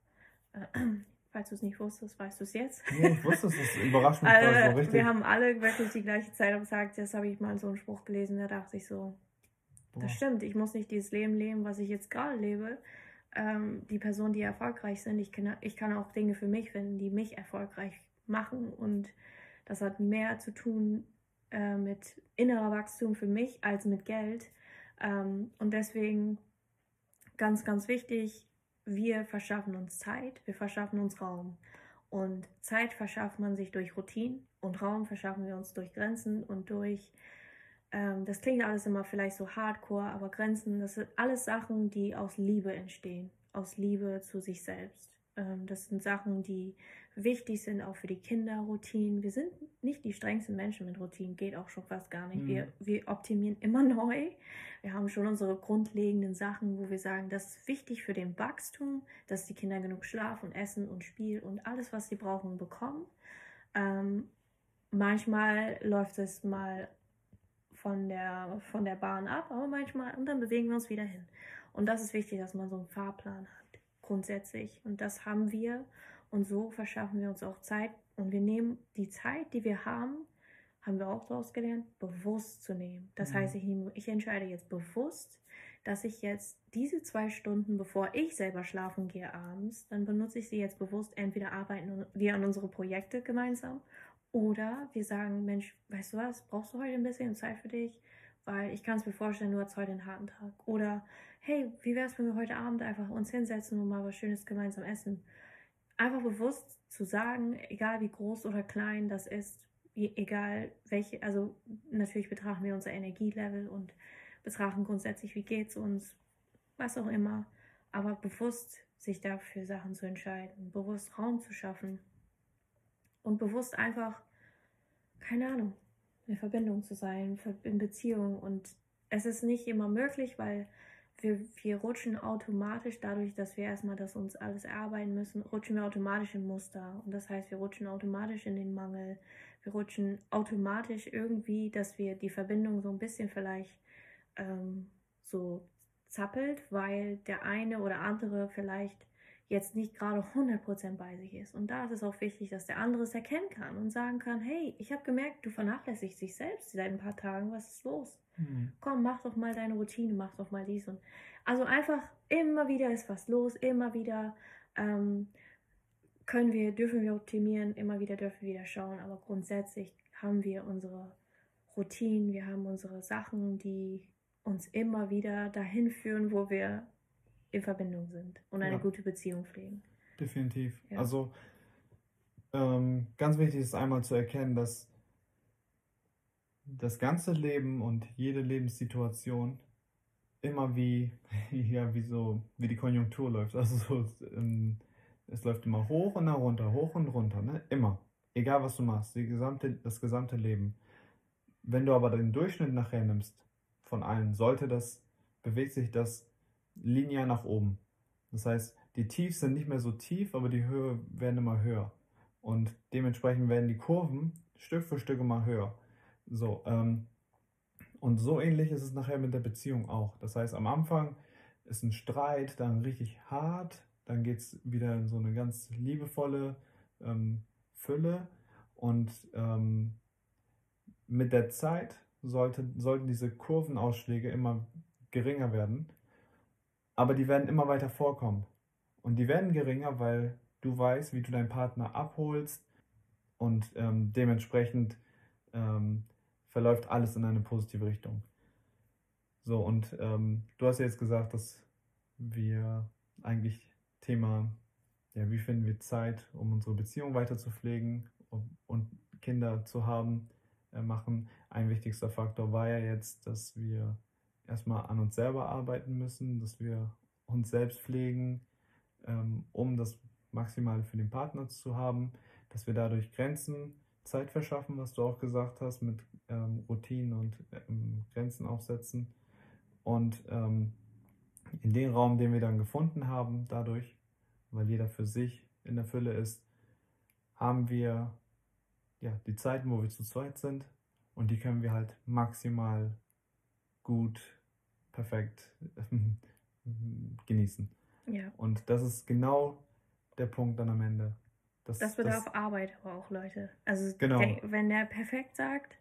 Äh, [CLEARS THROAT] falls du es nicht wusstest, weißt du es jetzt. Nee, ich wusste es, [LAUGHS] das überrascht mich gerade so richtig. wir haben alle wirklich die gleiche Zeit am Tag. Das habe ich mal so einen Spruch gelesen, da dachte ich so, Boah. das stimmt, ich muss nicht dieses Leben leben, was ich jetzt gerade lebe. Ähm, die Personen, die erfolgreich sind, ich kann, ich kann auch Dinge für mich finden, die mich erfolgreich machen. Und das hat mehr zu tun äh, mit innerer Wachstum für mich als mit Geld. Ähm, und deswegen ganz, ganz wichtig, wir verschaffen uns Zeit, wir verschaffen uns Raum. Und Zeit verschafft man sich durch Routinen und Raum verschaffen wir uns durch Grenzen und durch, ähm, das klingt alles immer vielleicht so hardcore, aber Grenzen, das sind alles Sachen, die aus Liebe entstehen, aus Liebe zu sich selbst. Ähm, das sind Sachen, die wichtig sind, auch für die Kinder, Routinen. Wir sind nicht die strengsten Menschen mit Routinen, geht auch schon fast gar nicht. Mhm. Wir, wir optimieren immer [LAUGHS] neu. Wir haben schon unsere grundlegenden Sachen, wo wir sagen, das ist wichtig für den Wachstum, dass die Kinder genug Schlaf und Essen und Spiel und alles, was sie brauchen, bekommen. Ähm, manchmal läuft es mal von der, von der Bahn ab, aber manchmal, und dann bewegen wir uns wieder hin. Und das ist wichtig, dass man so einen Fahrplan hat, grundsätzlich. Und das haben wir. Und so verschaffen wir uns auch Zeit und wir nehmen die Zeit, die wir haben, haben wir auch daraus gelernt, bewusst zu nehmen. Das mhm. heißt, ich, nehme, ich entscheide jetzt bewusst, dass ich jetzt diese zwei Stunden, bevor ich selber schlafen gehe abends, dann benutze ich sie jetzt bewusst. Entweder arbeiten wir an unsere Projekte gemeinsam oder wir sagen, Mensch, weißt du was, brauchst du heute ein bisschen Zeit für dich? Weil ich kann es mir vorstellen, du hast heute einen harten Tag. Oder hey, wie wäre es, wenn wir heute Abend einfach uns hinsetzen und mal was Schönes gemeinsam essen? einfach bewusst zu sagen, egal wie groß oder klein das ist, egal welche, also natürlich betrachten wir unser Energielevel und betrachten grundsätzlich, wie geht es uns, was auch immer, aber bewusst sich dafür Sachen zu entscheiden, bewusst Raum zu schaffen und bewusst einfach, keine Ahnung, in Verbindung zu sein, in Beziehung und es ist nicht immer möglich, weil wir, wir rutschen automatisch, dadurch, dass wir erstmal das uns alles erarbeiten müssen, rutschen wir automatisch in Muster. Und das heißt, wir rutschen automatisch in den Mangel. Wir rutschen automatisch irgendwie, dass wir die Verbindung so ein bisschen vielleicht ähm, so zappelt, weil der eine oder andere vielleicht jetzt nicht gerade 100% bei sich ist. Und da ist es auch wichtig, dass der andere es erkennen kann und sagen kann, hey, ich habe gemerkt, du vernachlässigst dich selbst seit ein paar Tagen, was ist los? Mhm. Komm, mach doch mal deine Routine, mach doch mal dies und also einfach immer wieder ist was los, immer wieder ähm, können wir, dürfen wir optimieren, immer wieder dürfen wir wieder schauen, aber grundsätzlich haben wir unsere Routinen, wir haben unsere Sachen, die uns immer wieder dahin führen, wo wir in Verbindung sind und eine ja. gute Beziehung pflegen. Definitiv. Ja. Also ähm, ganz wichtig ist einmal zu erkennen, dass das ganze Leben und jede Lebenssituation immer wie, [LAUGHS] ja, wie so, wie die Konjunktur läuft. Also so, ähm, es läuft immer hoch und dann runter, hoch und runter, ne? Immer. Egal was du machst, die gesamte, das gesamte Leben. Wenn du aber den Durchschnitt nachher nimmst von allen, sollte das, bewegt sich das linear nach oben. Das heißt, die Tiefs sind nicht mehr so tief, aber die Höhe werden immer höher. Und dementsprechend werden die Kurven Stück für Stück immer höher. So, ähm, und so ähnlich ist es nachher mit der Beziehung auch. Das heißt, am Anfang ist ein Streit dann richtig hart, dann geht es wieder in so eine ganz liebevolle ähm, Fülle und ähm, mit der Zeit sollte, sollten diese Kurvenausschläge immer geringer werden, aber die werden immer weiter vorkommen. Und die werden geringer, weil du weißt, wie du deinen Partner abholst und ähm, dementsprechend ähm, verläuft alles in eine positive Richtung. So, und ähm, du hast ja jetzt gesagt, dass wir eigentlich Thema, ja, wie finden wir Zeit, um unsere Beziehung weiter zu pflegen und Kinder zu haben, äh, machen. Ein wichtigster Faktor war ja jetzt, dass wir erstmal an uns selber arbeiten müssen, dass wir uns selbst pflegen, ähm, um das Maximale für den Partner zu haben, dass wir dadurch Grenzen Zeit verschaffen, was du auch gesagt hast, mit ähm, Routinen und ähm, Grenzen aufsetzen. Und ähm, in dem Raum, den wir dann gefunden haben, dadurch, weil jeder für sich in der Fülle ist, haben wir ja, die Zeiten, wo wir zu zweit sind und die können wir halt maximal gut, perfekt [LAUGHS] genießen. Ja. Und das ist genau der Punkt dann am Ende. Das, das bedarf das, Arbeit aber auch, Leute. Also genau. der, wenn der perfekt sagt,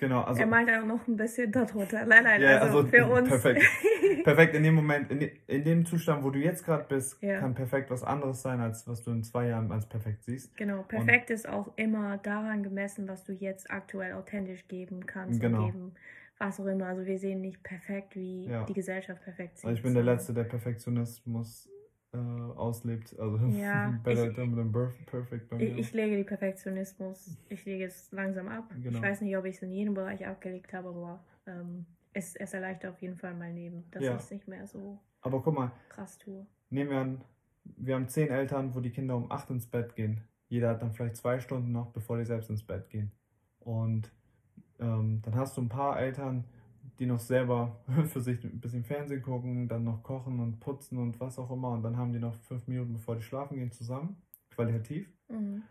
genau, also, er meint auch noch ein bisschen darunter. Nein, nein, ja, also, also, für [LAUGHS] uns. Perfekt. [LAUGHS] perfekt in dem Moment, in, in dem Zustand, wo du jetzt gerade bist, ja. kann perfekt was anderes sein, als was du in zwei Jahren als perfekt siehst. Genau, perfekt und, ist auch immer daran gemessen, was du jetzt aktuell authentisch geben kannst genau. und geben was auch immer. Also wir sehen nicht perfekt, wie Ja. die Gesellschaft perfekt sieht. Also ich bin der Letzte, der Perfektionismus äh, auslebt. Also [LAUGHS] Ja, better ich- than than birth- perfect bei mir. Ich, ich lege die Perfektionismus, ich lege es langsam ab. Genau. Ich weiß nicht, ob ich es in jedem Bereich abgelegt habe, aber ähm, es, es erleichtert auf jeden Fall mein Leben, dass Ja. ich es nicht mehr so Aber guck mal, krass tue. nehmen wir an, wir haben zehn Eltern, wo die Kinder um acht ins Bett gehen. Jeder hat dann vielleicht zwei Stunden noch, bevor die selbst ins Bett gehen. Und ähm, dann hast du ein paar Eltern, die noch selber [LAUGHS] für sich ein bisschen Fernsehen gucken, dann noch kochen und putzen und was auch immer. Und dann haben die noch fünf Minuten, bevor die schlafen gehen, zusammen, qualitativ. Mhm.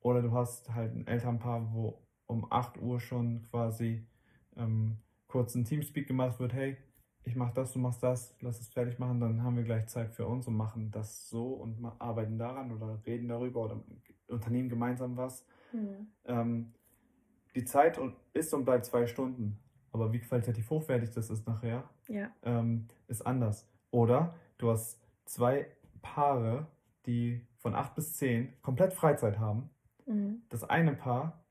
Oder du hast halt ein Elternpaar, wo um 8 Uhr schon quasi ähm, kurz ein Teamspeak gemacht wird, hey, ich mach das, du machst das, lass es fertig machen, dann haben wir gleich Zeit für uns und machen das so und arbeiten daran oder reden darüber oder unternehmen gemeinsam was. Mhm. Ähm, die Zeit ist und bleibt zwei Stunden, aber wie qualitativ hochwertig das ist nachher, Ja. ähm, ist anders. Oder du hast zwei Paare, die von 8 bis 10 komplett Freizeit haben Mhm. das eine Paar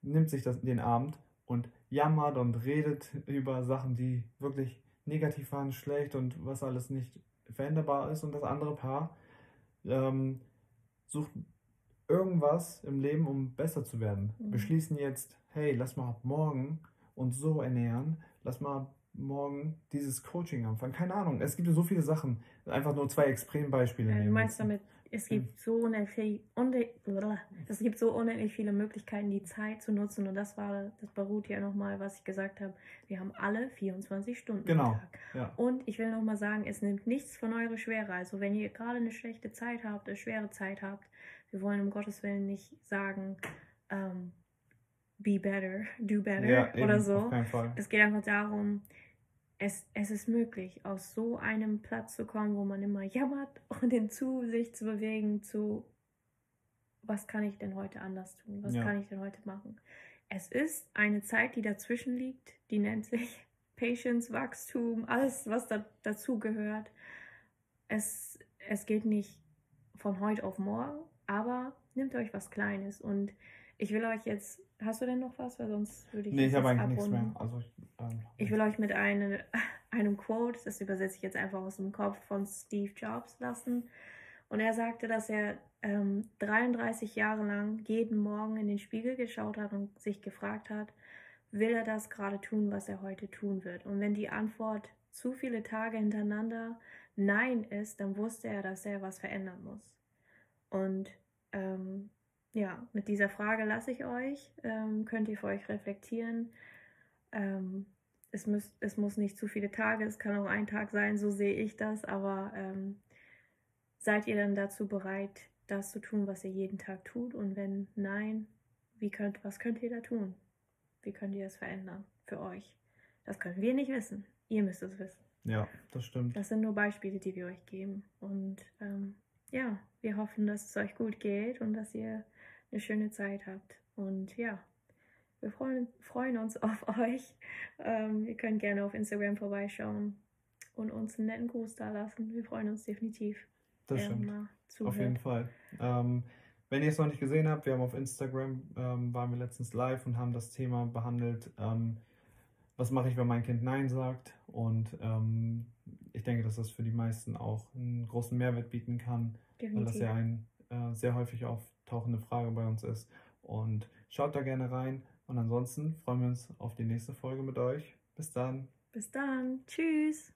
nimmt sich das, den Abend und jammert und redet über Sachen, die wirklich negativ waren, schlecht und was alles nicht veränderbar ist. Und das andere Paar ähm, sucht irgendwas im Leben, um besser zu werden. Mhm. Beschließen jetzt, hey, lass mal morgen uns so ernähren, lass mal morgen dieses Coaching anfangen. Keine Ahnung, es gibt so viele Sachen. Einfach nur zwei Extrembeispiele. Ja, du meinst damit, es gibt so unendlich, es gibt so unendlich viele Möglichkeiten, die Zeit zu nutzen. Und das war, das beruht ja nochmal, was ich gesagt habe. Wir haben alle 24 Stunden Genau. am Tag. Ja. Und ich will nochmal sagen, es nimmt nichts von eurer Schwere. Also wenn ihr gerade eine schlechte Zeit habt, eine schwere Zeit habt, wir wollen um Gottes Willen nicht sagen, ähm, be better, do better Ja, eben, oder so. Es geht einfach darum, es, es ist möglich, aus so einem Platz zu kommen, wo man immer jammert [LAUGHS] und hinzu sich zu bewegen zu, was kann ich denn heute anders tun? Was Ja. kann ich denn heute machen? Es ist eine Zeit, die dazwischen liegt, die nennt sich [LAUGHS] Patience, Wachstum, alles, was da, dazu gehört. Es, es geht nicht von heute auf morgen, aber nehmt euch was Kleines und ich will euch jetzt, hast du denn noch was? Weil sonst würde ich Nee, jetzt ich habe eigentlich nichts abrunden. mehr. Also ich, ähm, Ich will euch mit eine, [LAUGHS] einem Quote, das übersetze ich jetzt einfach aus dem Kopf von Steve Jobs lassen. Und er sagte, dass er ähm, 33 Jahre lang jeden Morgen in den Spiegel geschaut hat und sich gefragt hat, will er das gerade tun, was er heute tun wird? Und wenn die Antwort zu viele Tage hintereinander Nein ist, dann wusste er, dass er was verändern muss. Und ähm, ja, mit dieser Frage lasse ich euch. Ähm, könnt ihr für euch reflektieren. Ähm, es, muss, es muss nicht zu viele Tage, es kann auch ein Tag sein, so sehe ich das, aber ähm, seid ihr dann dazu bereit, das zu tun, was ihr jeden Tag tut? Und wenn nein, wie könnt, was könnt ihr da tun? Wie könnt ihr es verändern für euch? Das können wir nicht wissen. Ihr müsst es wissen. Ja, das stimmt. Das sind nur Beispiele, die wir euch geben. Und ähm, ja, wir hoffen, dass es euch gut geht und dass ihr eine schöne Zeit habt. Und ja, wir freuen, freuen uns [LAUGHS] auf euch. Ähm, ihr könnt gerne auf Instagram vorbeischauen und uns einen netten Gruß da lassen. Wir freuen uns definitiv. Das stimmt. Auf jeden. Fall. Ähm, wenn ihr es noch nicht gesehen habt, wir haben auf Instagram, ähm, waren wir letztens live und haben das Thema behandelt, ähm, was mache ich, wenn mein Kind Nein sagt. Und ähm, ich denke, dass das für die meisten auch einen großen Mehrwert bieten kann, weil das Definitiv. ja eine äh, sehr häufig auftauchende Frage bei uns ist. Und schaut da gerne rein. Und ansonsten freuen wir uns auf die nächste Folge mit euch. Bis dann. Bis dann. Tschüss.